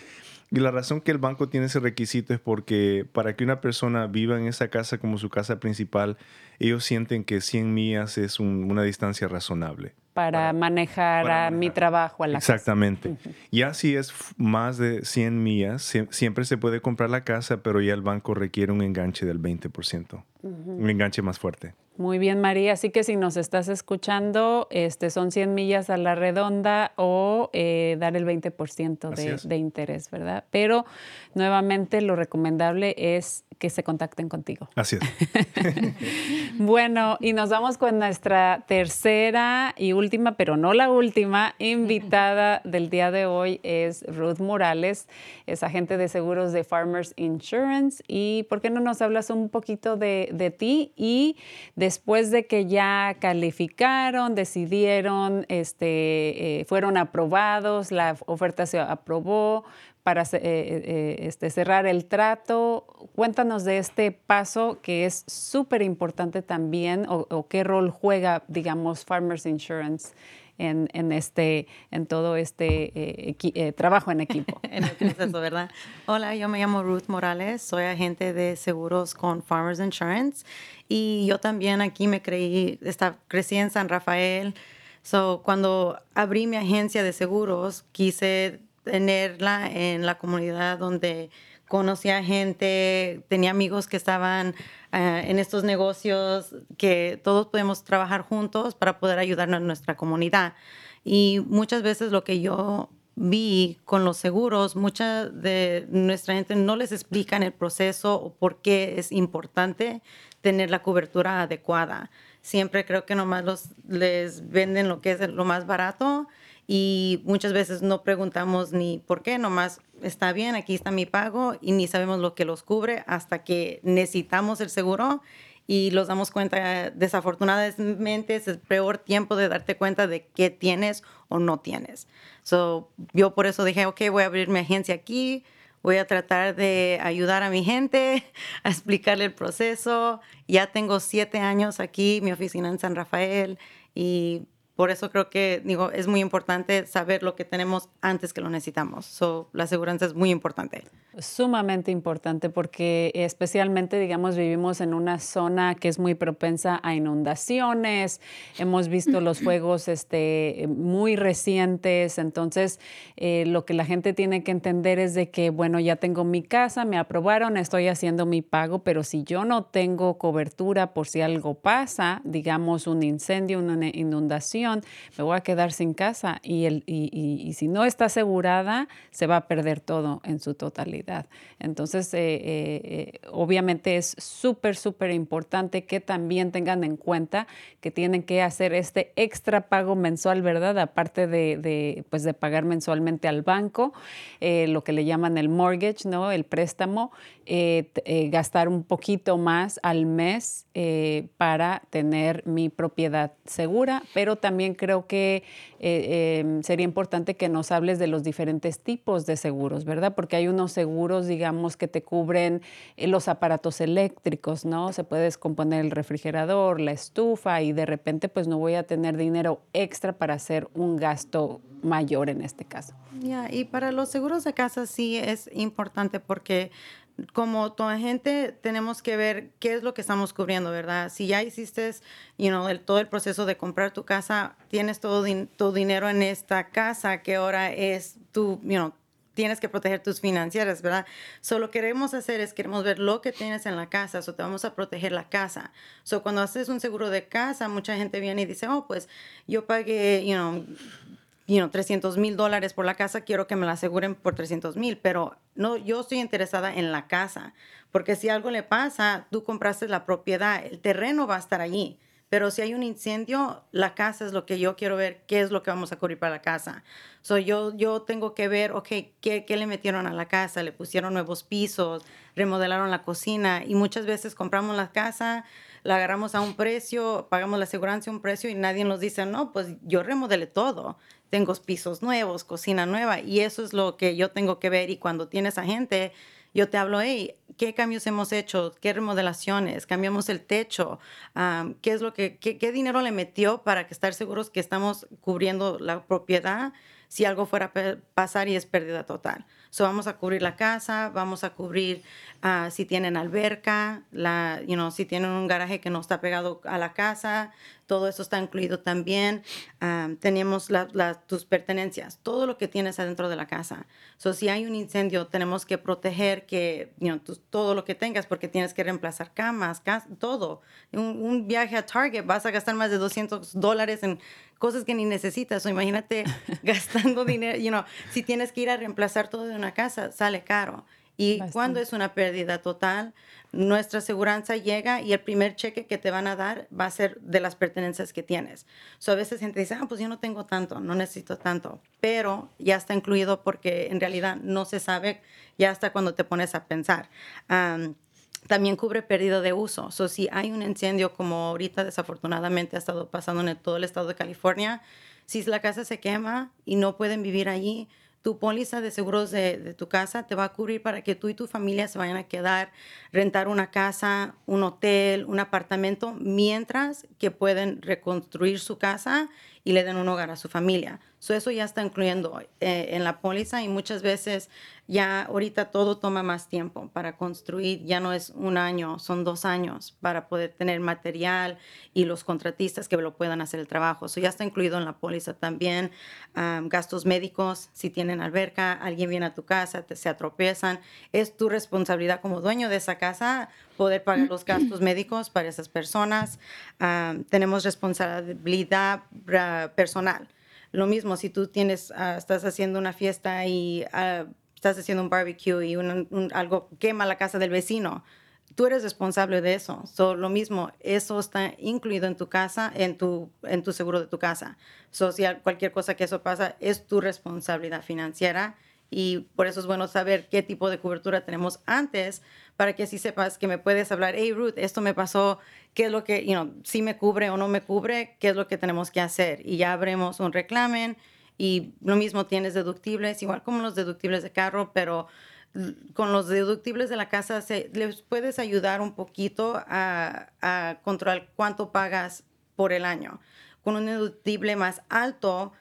Y la razón que el banco tiene ese requisito es porque para que una persona viva en esa casa como su casa principal, ellos sienten que 100 millas es una distancia razonable. Para, manejar a mi trabajo a la Exactamente. Ya si es más de 100 millas, siempre se puede comprar la casa, pero ya el banco requiere un enganche del 20%, un enganche más fuerte. Muy bien, María. Así que si nos estás escuchando, este, son 100 millas a la redonda o eh, dar el 20% de, de, interés, ¿verdad? Pero nuevamente lo recomendable es que se contacten contigo. Así es. bueno, y nos vamos con nuestra tercera y última, pero no la última, invitada del día de hoy es Ruth Morales, es agente de seguros de Farmers Insurance. ¿Y por qué no nos hablas un poquito de, de ti? Y después de que ya calificaron, decidieron, este, eh, fueron aprobados, la oferta se aprobó, para eh, eh, este, cerrar el trato. Cuéntanos de este paso que es súper importante también o, qué rol juega, digamos, Farmers Insurance en, este, en todo este eh, trabajo en equipo. en el proceso, ¿verdad? Hola, yo me llamo Ruth Morales, soy agente de seguros con Farmers Insurance y yo también aquí me creí, está, crecí en San Rafael. So, cuando abrí mi agencia de seguros, quise tenerla en la comunidad donde conocía gente, tenía amigos que estaban eh, en estos negocios, que todos podemos trabajar juntos para poder ayudarnos en nuestra comunidad. Y muchas veces lo que yo vi con los seguros, mucha de nuestra gente no les explican el proceso o por qué es importante tener la cobertura adecuada. Siempre creo que nomás los, les venden lo que es lo más barato y muchas veces no preguntamos ni por qué, nomás está bien, aquí está mi pago y ni sabemos lo que los cubre hasta que necesitamos el seguro y los damos cuenta, desafortunadamente es el peor tiempo de darte cuenta de qué tienes o no tienes. So, yo por eso dije, ok, voy a abrir mi agencia aquí, voy a tratar de ayudar a mi gente, a explicarle el proceso. Ya tengo siete años aquí, mi oficina en San Rafael y por eso creo que digo, es muy importante saber lo que tenemos antes que lo necesitamos. So, la seguridad es muy importante. Sumamente importante porque especialmente, digamos, vivimos en una zona que es muy propensa a inundaciones. Hemos visto los fuegos este, muy recientes. Entonces, eh, lo que la gente tiene que entender es de que, bueno, ya tengo mi casa, me aprobaron, estoy haciendo mi pago, pero si yo no tengo cobertura por si algo pasa, digamos, un incendio, una inundación, me voy a quedar sin casa y, el, y, si no está asegurada, se va a perder todo en su totalidad. Entonces, eh, eh, eh, obviamente es súper, súper importante que también tengan en cuenta que tienen que hacer este extra pago mensual, ¿verdad? Aparte de, pues de pagar mensualmente al banco, lo que le llaman el mortgage, ¿no? El préstamo, gastar un poquito más al mes para tener mi propiedad segura, pero también también creo que eh, em, sería importante que nos hables de los diferentes tipos de seguros, ¿verdad? Porque hay unos seguros, digamos, que te cubren eh, los aparatos eléctricos, ¿no? Se puede descomponer el refrigerador, la estufa y de repente pues no voy a tener dinero extra para hacer un gasto mayor en este caso. Ya, y para los seguros de casa sí es importante porque como toda gente tenemos que ver qué es lo que estamos cubriendo, ¿verdad? Si ya hiciste, you know, todo el proceso de comprar tu casa, tienes todo tu dinero en esta casa que ahora es tu, you know, tienes que proteger tus financieras, ¿verdad? Solo queremos hacer es queremos ver lo que tienes en la casa, o te vamos a proteger la casa. So cuando haces un seguro de casa, mucha gente viene y dice, "Oh, pues yo pagué, you know, you know, 300 mil dólares por la casa, quiero que me la aseguren por 300 mil, pero no, yo estoy interesada en la casa, porque si algo le pasa, tú compraste la propiedad, el terreno va a estar allí, pero si hay un incendio, la casa es lo que yo quiero ver, qué es lo que vamos a cubrir para la casa. So, yo, yo tengo que ver, ok, ¿qué, ¿qué le metieron a la casa? Le pusieron nuevos pisos, remodelaron la cocina y muchas veces compramos la casa, la agarramos a un precio, pagamos la aseguranza a un precio y nadie nos dice, no, pues yo remodelé todo tengo pisos nuevos, cocina nueva, y eso es lo que yo tengo que ver. Y cuando tienes a gente, yo te hablo, hey, ¿qué cambios hemos hecho? ¿Qué remodelaciones? ¿Cambiamos el techo? ¿Qué es lo que, qué, qué, dinero le metió para que estar seguros que estamos cubriendo la propiedad si algo fuera a pasar y es pérdida total? So, vamos a cubrir la casa, vamos a cubrir uh, si tienen alberca, la, you know, si tienen un garaje que no está pegado a la casa, todo eso está incluido también. Um, tenemos tus pertenencias, todo lo que tienes adentro de la casa. So, si hay un incendio, tenemos que proteger que, you know, todo lo que tengas porque tienes que reemplazar camas, todo. Un, un, viaje a Target vas a gastar más de 200 dólares en cosas que ni necesitas. O imagínate gastando dinero, you know, si tienes que ir a reemplazar todo de una casa, sale caro. Y cuando es una pérdida total, nuestra aseguranza llega y el primer cheque que te van a dar va a ser de las pertenencias que tienes. So, a veces gente dice, ah, pues yo no tengo tanto, no necesito tanto, pero ya está incluido porque en realidad no se sabe ya hasta cuando te pones a pensar. También cubre pérdida de uso. So, si hay un incendio como ahorita desafortunadamente ha estado pasando en todo el estado de California, si la casa se quema y no pueden vivir allí, tu póliza de seguros de, de, tu casa te va a cubrir para que tú y tu familia se vayan a quedar, rentar una casa, un hotel, un apartamento, mientras que pueden reconstruir su casa y le den un hogar a su familia. Eso ya está incluyendo eh, en la póliza y muchas veces ya ahorita todo toma más tiempo para construir. Ya no es un año, son dos años para poder tener material y los contratistas que lo puedan hacer el trabajo. Eso ya está incluido en la póliza también. gastos médicos, si tienen alberca, alguien viene a tu casa, te, se atropiezan. Es tu responsabilidad como dueño de esa casa poder pagar los gastos médicos para esas personas. tenemos responsabilidad personal. Lo mismo, si tú tienes, ah, estás haciendo una fiesta y ah, estás haciendo un barbecue y algo quema la casa del vecino, tú eres responsable de eso. So, lo mismo, eso está incluido en tu casa, en tu, en tu seguro de tu casa. So, si cualquier cosa que eso pasa, es tu responsabilidad financiera y por eso es bueno saber qué tipo de cobertura tenemos antes para que así sepas que me puedes hablar, hey Ruth, esto me pasó, qué es lo que, you si me cubre o no me cubre, qué es lo que tenemos que hacer. Y ya abremos un reclamen y lo mismo tienes deductibles, igual como los deductibles de carro, pero con los deductibles de la casa se, les puedes ayudar un poquito a, a controlar cuánto pagas por el año. Con un deductible más alto,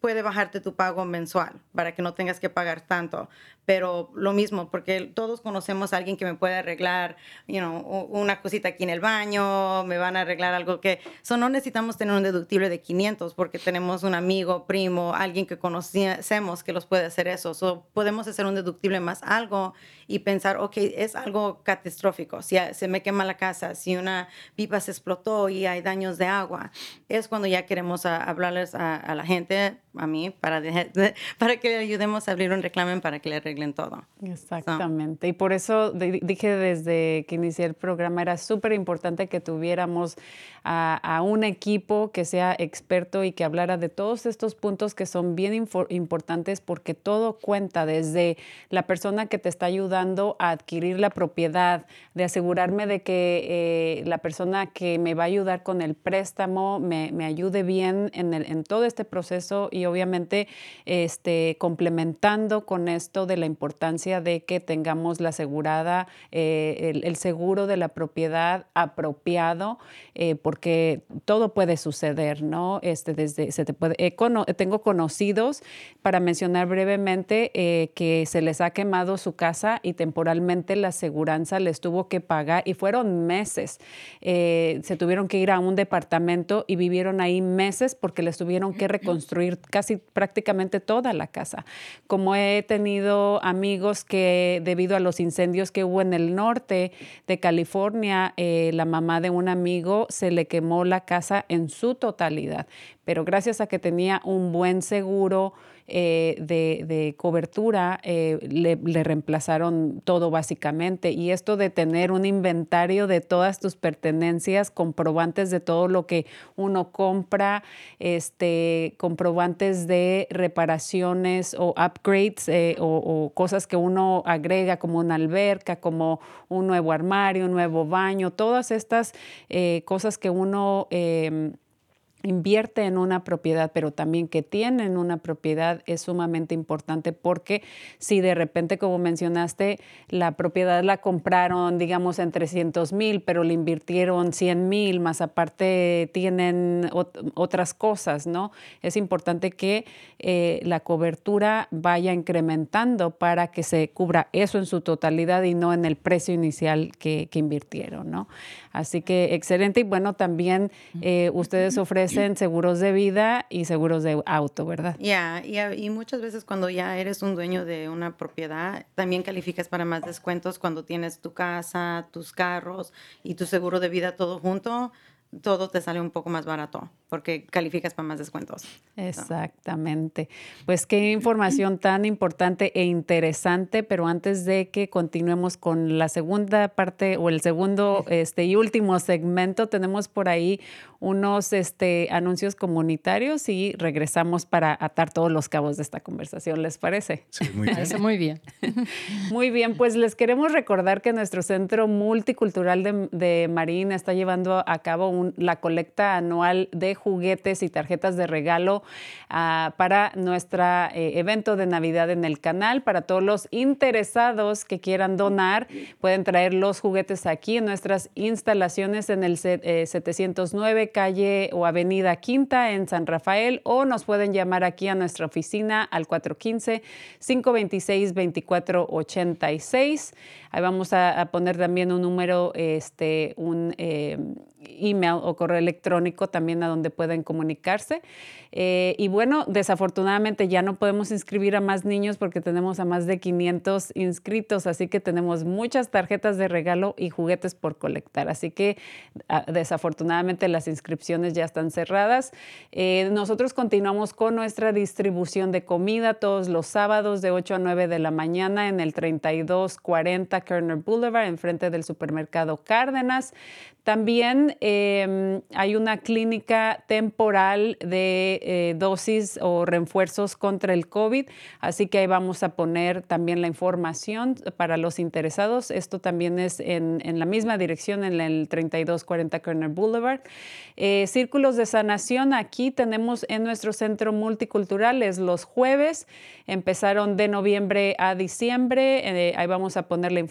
puede bajarte tu pago mensual para que no tengas que pagar tanto pero lo mismo, porque todos conocemos a alguien que me puede arreglar, you know, una cosita aquí en el baño, me van a arreglar algo que, so no necesitamos tener un deductible de 500 porque tenemos un amigo, primo, alguien que conocemos que los puede hacer eso, so podemos hacer un deductible más algo y pensar, ok, es algo catastrófico, si se me quema la casa, si una pipa se explotó y hay daños de agua, es cuando ya queremos hablarles a, la gente, a mí, para, para que le ayudemos a abrir un reclamen para que le todo. Exactamente. Y por eso dije desde que inicié el programa, era súper importante que tuviéramos a, un equipo que sea experto y que hablara de todos estos puntos que son bien importantes porque todo cuenta desde la persona que te está ayudando a adquirir la propiedad, de asegurarme de que eh, la persona que me va a ayudar con el préstamo me, ayude bien en, en, todo este proceso y obviamente este, complementando con esto de la importancia de que tengamos la asegurada, eh, el, seguro de la propiedad apropiado. Eh, porque todo puede suceder, ¿no? Este, desde, se te puede, tengo conocidos, para mencionar brevemente, eh, que se les ha quemado su casa y temporalmente la aseguranza les tuvo que pagar y fueron meses. Eh, se tuvieron que ir a un departamento y vivieron ahí meses porque les tuvieron que reconstruir casi prácticamente toda la casa. Como he tenido amigos que debido a los incendios que hubo en el norte de California, eh, la mamá de un amigo se le quemó la casa en su totalidad, pero gracias a que tenía un buen seguro eh, de, cobertura, eh, le, reemplazaron todo básicamente. Y esto de tener un inventario de todas tus pertenencias, comprobantes de todo lo que uno compra, este, comprobantes de reparaciones o upgrades eh, o, cosas que uno agrega como una alberca, como un nuevo armario, un nuevo baño, todas estas cosas que uno em, invierte en una propiedad, pero también que tienen una propiedad es sumamente importante porque si de repente, como mencionaste, la propiedad la compraron, digamos, en 300 mil, pero le invirtieron 100 mil, más aparte tienen otras cosas, ¿no? Es importante que eh, la cobertura vaya incrementando para que se cubra eso en su totalidad y no en el precio inicial que, invirtieron, ¿no? Así que excelente y bueno, también eh, ustedes ofrecen en seguros de vida y seguros de auto, ¿verdad? Ya, y muchas veces cuando ya eres un dueño de una propiedad, también calificas para más descuentos cuando tienes tu casa, tus carros y tu seguro de vida todo junto todo te sale un poco más barato porque calificas para más descuentos. Exactamente. Pues qué información tan importante e interesante, pero antes de que continuemos con la segunda parte o el segundo este, y último segmento, tenemos por ahí unos este, anuncios comunitarios y regresamos para atar todos los cabos de esta conversación. ¿Les parece? Sí, muy bien. muy bien. muy bien, pues les queremos recordar que nuestro Centro Multicultural de, de Marín está llevando a cabo un la colecta anual de juguetes y tarjetas de regalo ah, para nuestro eh, evento de Navidad en el canal. Para todos los interesados que quieran donar, pueden traer los juguetes aquí en nuestras instalaciones en el 709 eh, calle o avenida Quinta en San Rafael o nos pueden llamar aquí a nuestra oficina al 415-526-2486. Ahí vamos a, poner también un número, este, un eh, email o correo electrónico también a donde pueden comunicarse. Eh, y bueno, desafortunadamente ya no podemos inscribir a más niños porque tenemos a más de 500 inscritos, así que tenemos muchas tarjetas de regalo y juguetes por colectar. Así que ah, desafortunadamente las inscripciones ya están cerradas. Eh, nosotros continuamos con nuestra distribución de comida todos los sábados de 8 a 9 de la mañana en el 3240 Kerner Boulevard, enfrente del supermercado Cárdenas. También em, hay una clínica temporal de eh, dosis o refuerzos contra el COVID, así que ahí vamos a poner también la información para los interesados. Esto también es en, la misma dirección, en el 3240 Corner Boulevard. Eh, círculos de sanación, aquí tenemos en nuestro centro multicultural, es los jueves, empezaron de noviembre a diciembre, eh, ahí vamos a poner la información,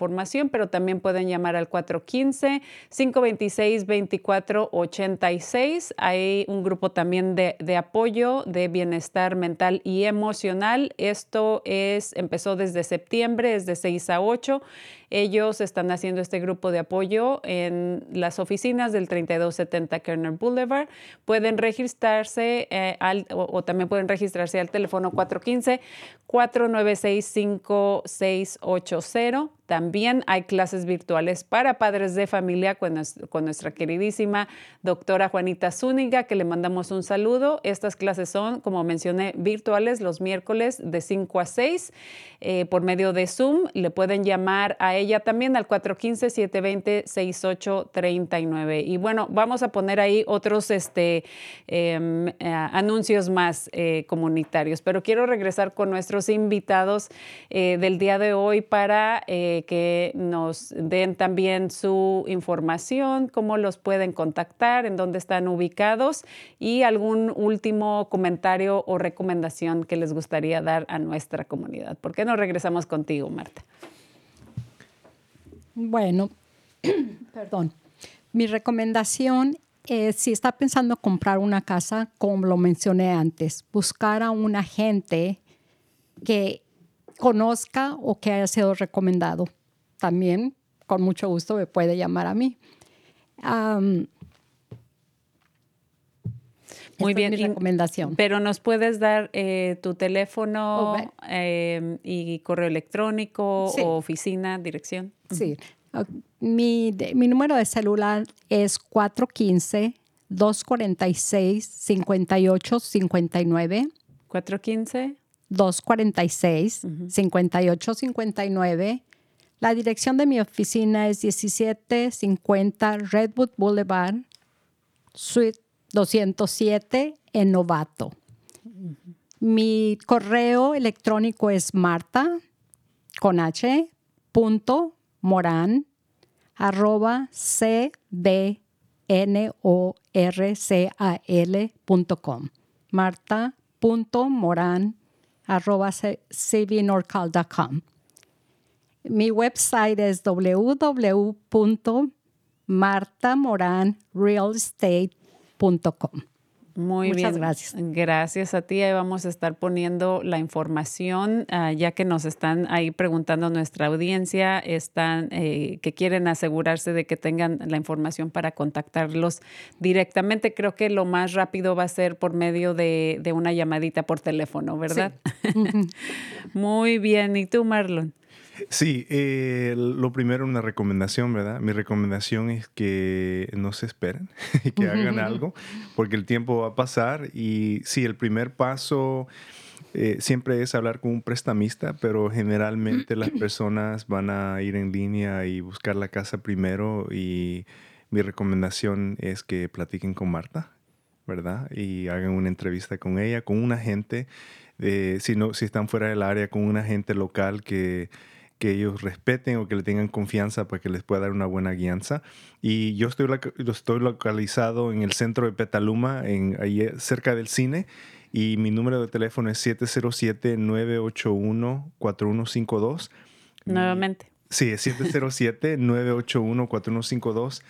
pero también pueden llamar al 415 520 262486. Hay un grupo también de, de, apoyo de bienestar mental y emocional. Esto es, empezó desde septiembre, es de 6 a 8 ellos están haciendo este grupo de apoyo en las oficinas del 3270 Kerner Boulevard. Pueden registrarse eh, al, o, también pueden registrarse al teléfono 415-496-5680. También hay clases virtuales para padres de familia con, nuestra queridísima doctora Juanita Zúñiga, que le mandamos un saludo. Estas clases son, como mencioné, virtuales los miércoles de 5 a 6 eh, por medio de Zoom. Le pueden llamar a ella también al 415-720-6839. Y bueno, vamos a poner ahí otros este, em, eh, anuncios más eh, comunitarios, pero quiero regresar con nuestros invitados eh, del día de hoy para que nos den también su información, cómo los pueden contactar, en dónde están ubicados y algún último comentario o recomendación que les gustaría dar a nuestra comunidad. ¿Por qué no regresamos contigo, Marta? Bueno, perdón. Mi recomendación es, si está pensando comprar una casa, como lo mencioné antes, buscar a un agente que conozca o que haya sido recomendado. También, con mucho gusto, me puede llamar a mí. Muy bien. mi recomendación. Pero nos puedes dar eh, tu teléfono em, y correo electrónico o oficina, dirección. Sí. Mi, mi número de celular es 415-246-5859. 415. 246-5859. La dirección de mi oficina es 1750 Redwood Boulevard, Suite 207 en Novato. Mi correo electrónico es marta con h punto moran arroba cbnorcal.com marta punto arroba cbnorcal.com mi website es muy Muchas bien. gracias. Gracias a ti. Ahí vamos a estar poniendo la información, ah, ya que nos están ahí preguntando nuestra audiencia, están eh, que quieren asegurarse de que tengan la información para contactarlos directamente. Creo que lo más rápido va a ser por medio de, una llamadita por teléfono, ¿verdad? Muy bien. ¿Y tú, Marlon? Sí, eh, lo primero una recomendación, ¿verdad? Mi recomendación es que no se esperen y que hagan algo, porque el tiempo va a pasar y sí, el primer paso eh, siempre es hablar con un prestamista, pero generalmente las personas van a ir en línea y buscar la casa primero y mi recomendación es que platiquen con Marta, ¿verdad? Y hagan una entrevista con ella, con un agente, si, no, si están fuera del área, con un agente local que que ellos respeten o que le tengan confianza para que les pueda dar una buena guianza. Y yo estoy, estoy localizado en el centro de Petaluma, en, ahí eh, cerca del cine, y mi número de teléfono es 707-981-4152. Nuevamente. Sí, es 707-981-4152.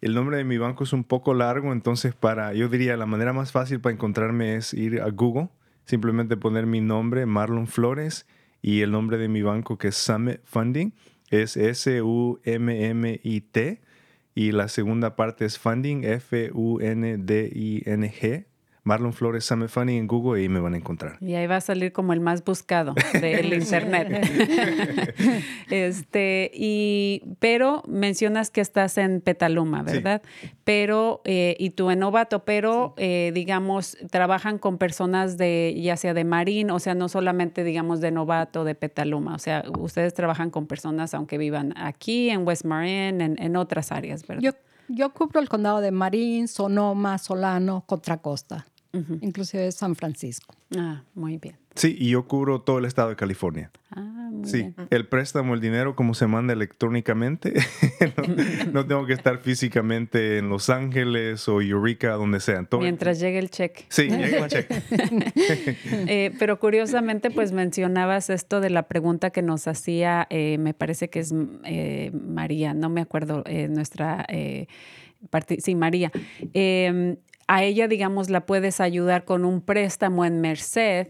El nombre de mi banco es un poco largo, entonces para, yo diría, la manera más fácil para encontrarme es ir a Google, simplemente poner mi nombre, Marlon Flores, y el nombre de mi banco que es Summit Funding, es S-U-M-M-I-T, y la segunda parte es Funding, F-U-N-D-I-N-G, Marlon Flores Summit Funny en Google y me van a encontrar. Y ahí va a salir como el más buscado del internet. este, y, pero mencionas que estás en Petaluma, ¿verdad? Pero, eh, y tú en Novato, pero eh, digamos, trabajan con personas de, ya sea de Marín, o sea, no solamente digamos de Novato, de Petaluma, o sea, ustedes trabajan con personas aunque vivan aquí, en West Marin, en, otras áreas, ¿verdad? Yo, yo cubro el condado de Marín, Sonoma, Solano, Contra Costa inclusive San Francisco. Ah, muy bien. Sí, y yo cubro todo el estado de California. Ah, muy sí, el préstamo, el dinero, como se manda electrónicamente, no, tengo que estar físicamente en Los Ángeles o Eureka, donde sea. Mientras llegue el cheque. Sí, llegue el cheque. Eh, pero curiosamente, pues mencionabas esto de la pregunta que nos hacía, eh, me parece que es eh, María, no me acuerdo, nuestra... Sí, María. Em, a ella, digamos, la puedes ayudar con un préstamo en Merced,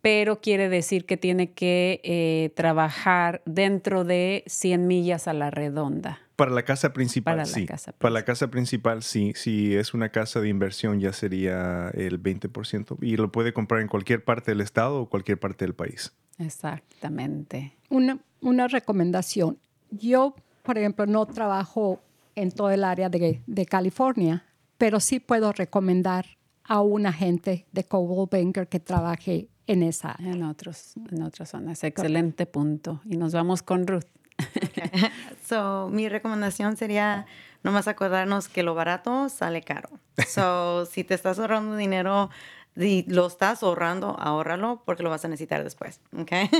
pero quiere decir que tiene que eh, trabajar dentro de 100 millas a la redonda. Para la casa principal, Para sí. La casa Para la casa principal, sí. Si es una casa de inversión, ya sería el 20%. Y lo puede comprar en cualquier parte del estado o cualquier parte del país. Exactamente. Una, una recomendación. Yo, por ejemplo, no trabajo en todo el área de, de California pero sí puedo recomendar a un agente de Coldwell Banker que trabaje en esa En, otros, en otras zonas. Excelente punto. Y nos vamos con Ruth. so, mi recomendación sería nomás acordarnos que lo barato sale caro. So, si te estás ahorrando dinero lo estás ahorrando, ahórralo porque lo vas a necesitar después. ¿okay?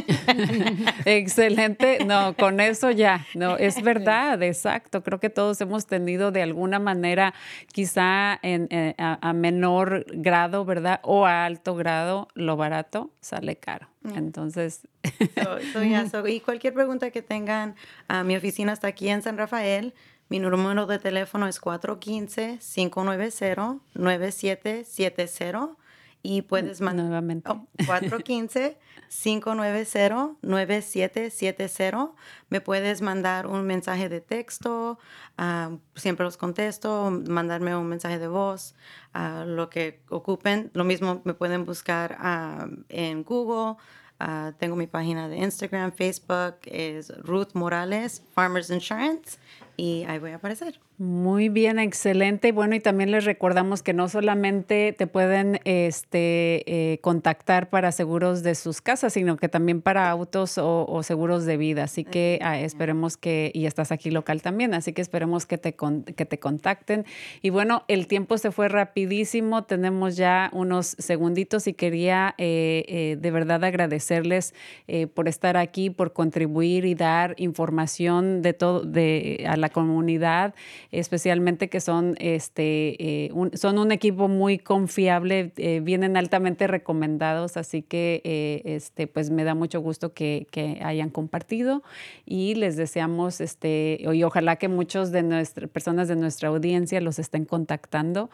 Excelente. No, con eso ya. No, es verdad, exacto. Creo que todos hemos tenido de alguna manera, quizá en, eh, a, menor grado, ¿verdad? O a alto grado, lo barato sale caro. Mm. Entonces. y cualquier pregunta que tengan, uh, mi oficina está aquí en San Rafael. Mi número de teléfono es 415-590-9770 y puedes mandar nuevamente 415-590-9770. Me puedes mandar un mensaje de texto, ah, siempre los contesto, mandarme un mensaje de voz, uh, lo que ocupen. Lo mismo me pueden buscar ah, en Google. tengo mi página de Instagram, Facebook, es Ruth Morales, Farmers Insurance y ahí voy a aparecer. Muy bien, excelente. Bueno, y también les recordamos que no solamente te pueden este, eh, contactar para seguros de sus casas, sino que también para autos o, seguros de vida. Así que ah, esperemos que, y estás aquí local también, así que esperemos que te, que te contacten. Y bueno, el tiempo se fue rapidísimo, tenemos ya unos segunditos y quería eh, eh, de verdad agradecerles por estar aquí, por contribuir y dar información de todo, de, a la comunidad especialmente que son, este, eh, un, son un equipo muy confiable, eh, vienen altamente recomendados, así que eh, este, pues me da mucho gusto que, que, hayan compartido y les deseamos, este, y ojalá que muchos de nuestras personas de nuestra audiencia los estén contactando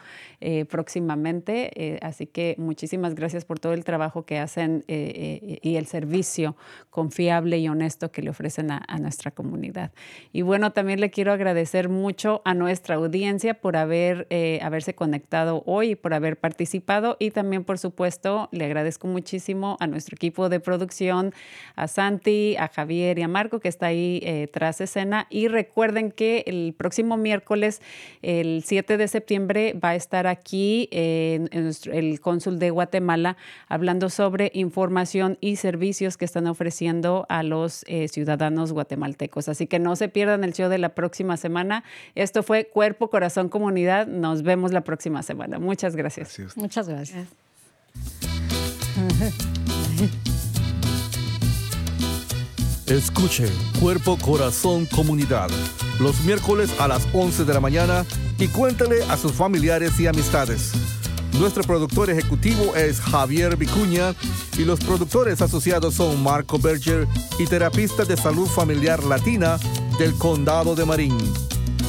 próximamente, así que muchísimas gracias por todo el trabajo que hacen y el servicio confiable y honesto que le ofrecen a, a nuestra comunidad. Y bueno, también le quiero agradecer mucho a nuestra audiencia por haber, eh, haberse conectado hoy, por haber participado y también, por supuesto, le agradezco muchísimo a nuestro equipo de producción, a Santi, a Javier y a Marco que está ahí eh, tras escena. Y recuerden que el próximo miércoles, el 7 de septiembre, va a estar aquí eh, el cónsul de Guatemala hablando sobre información y servicios que están ofreciendo a los ciudadanos guatemaltecos. Así que no se pierdan el show de la próxima semana. Esto fue Cuerpo, Corazón, Comunidad. Nos vemos la próxima semana. Muchas gracias. Muchas gracias. Escuche Cuerpo, Corazón, Comunidad los miércoles a las 11 de la mañana y cuéntale a sus familiares y amistades. Nuestro productor ejecutivo es Javier Vicuña y los productores asociados son Marco Berger y terapista de salud familiar latina del Condado de Marín.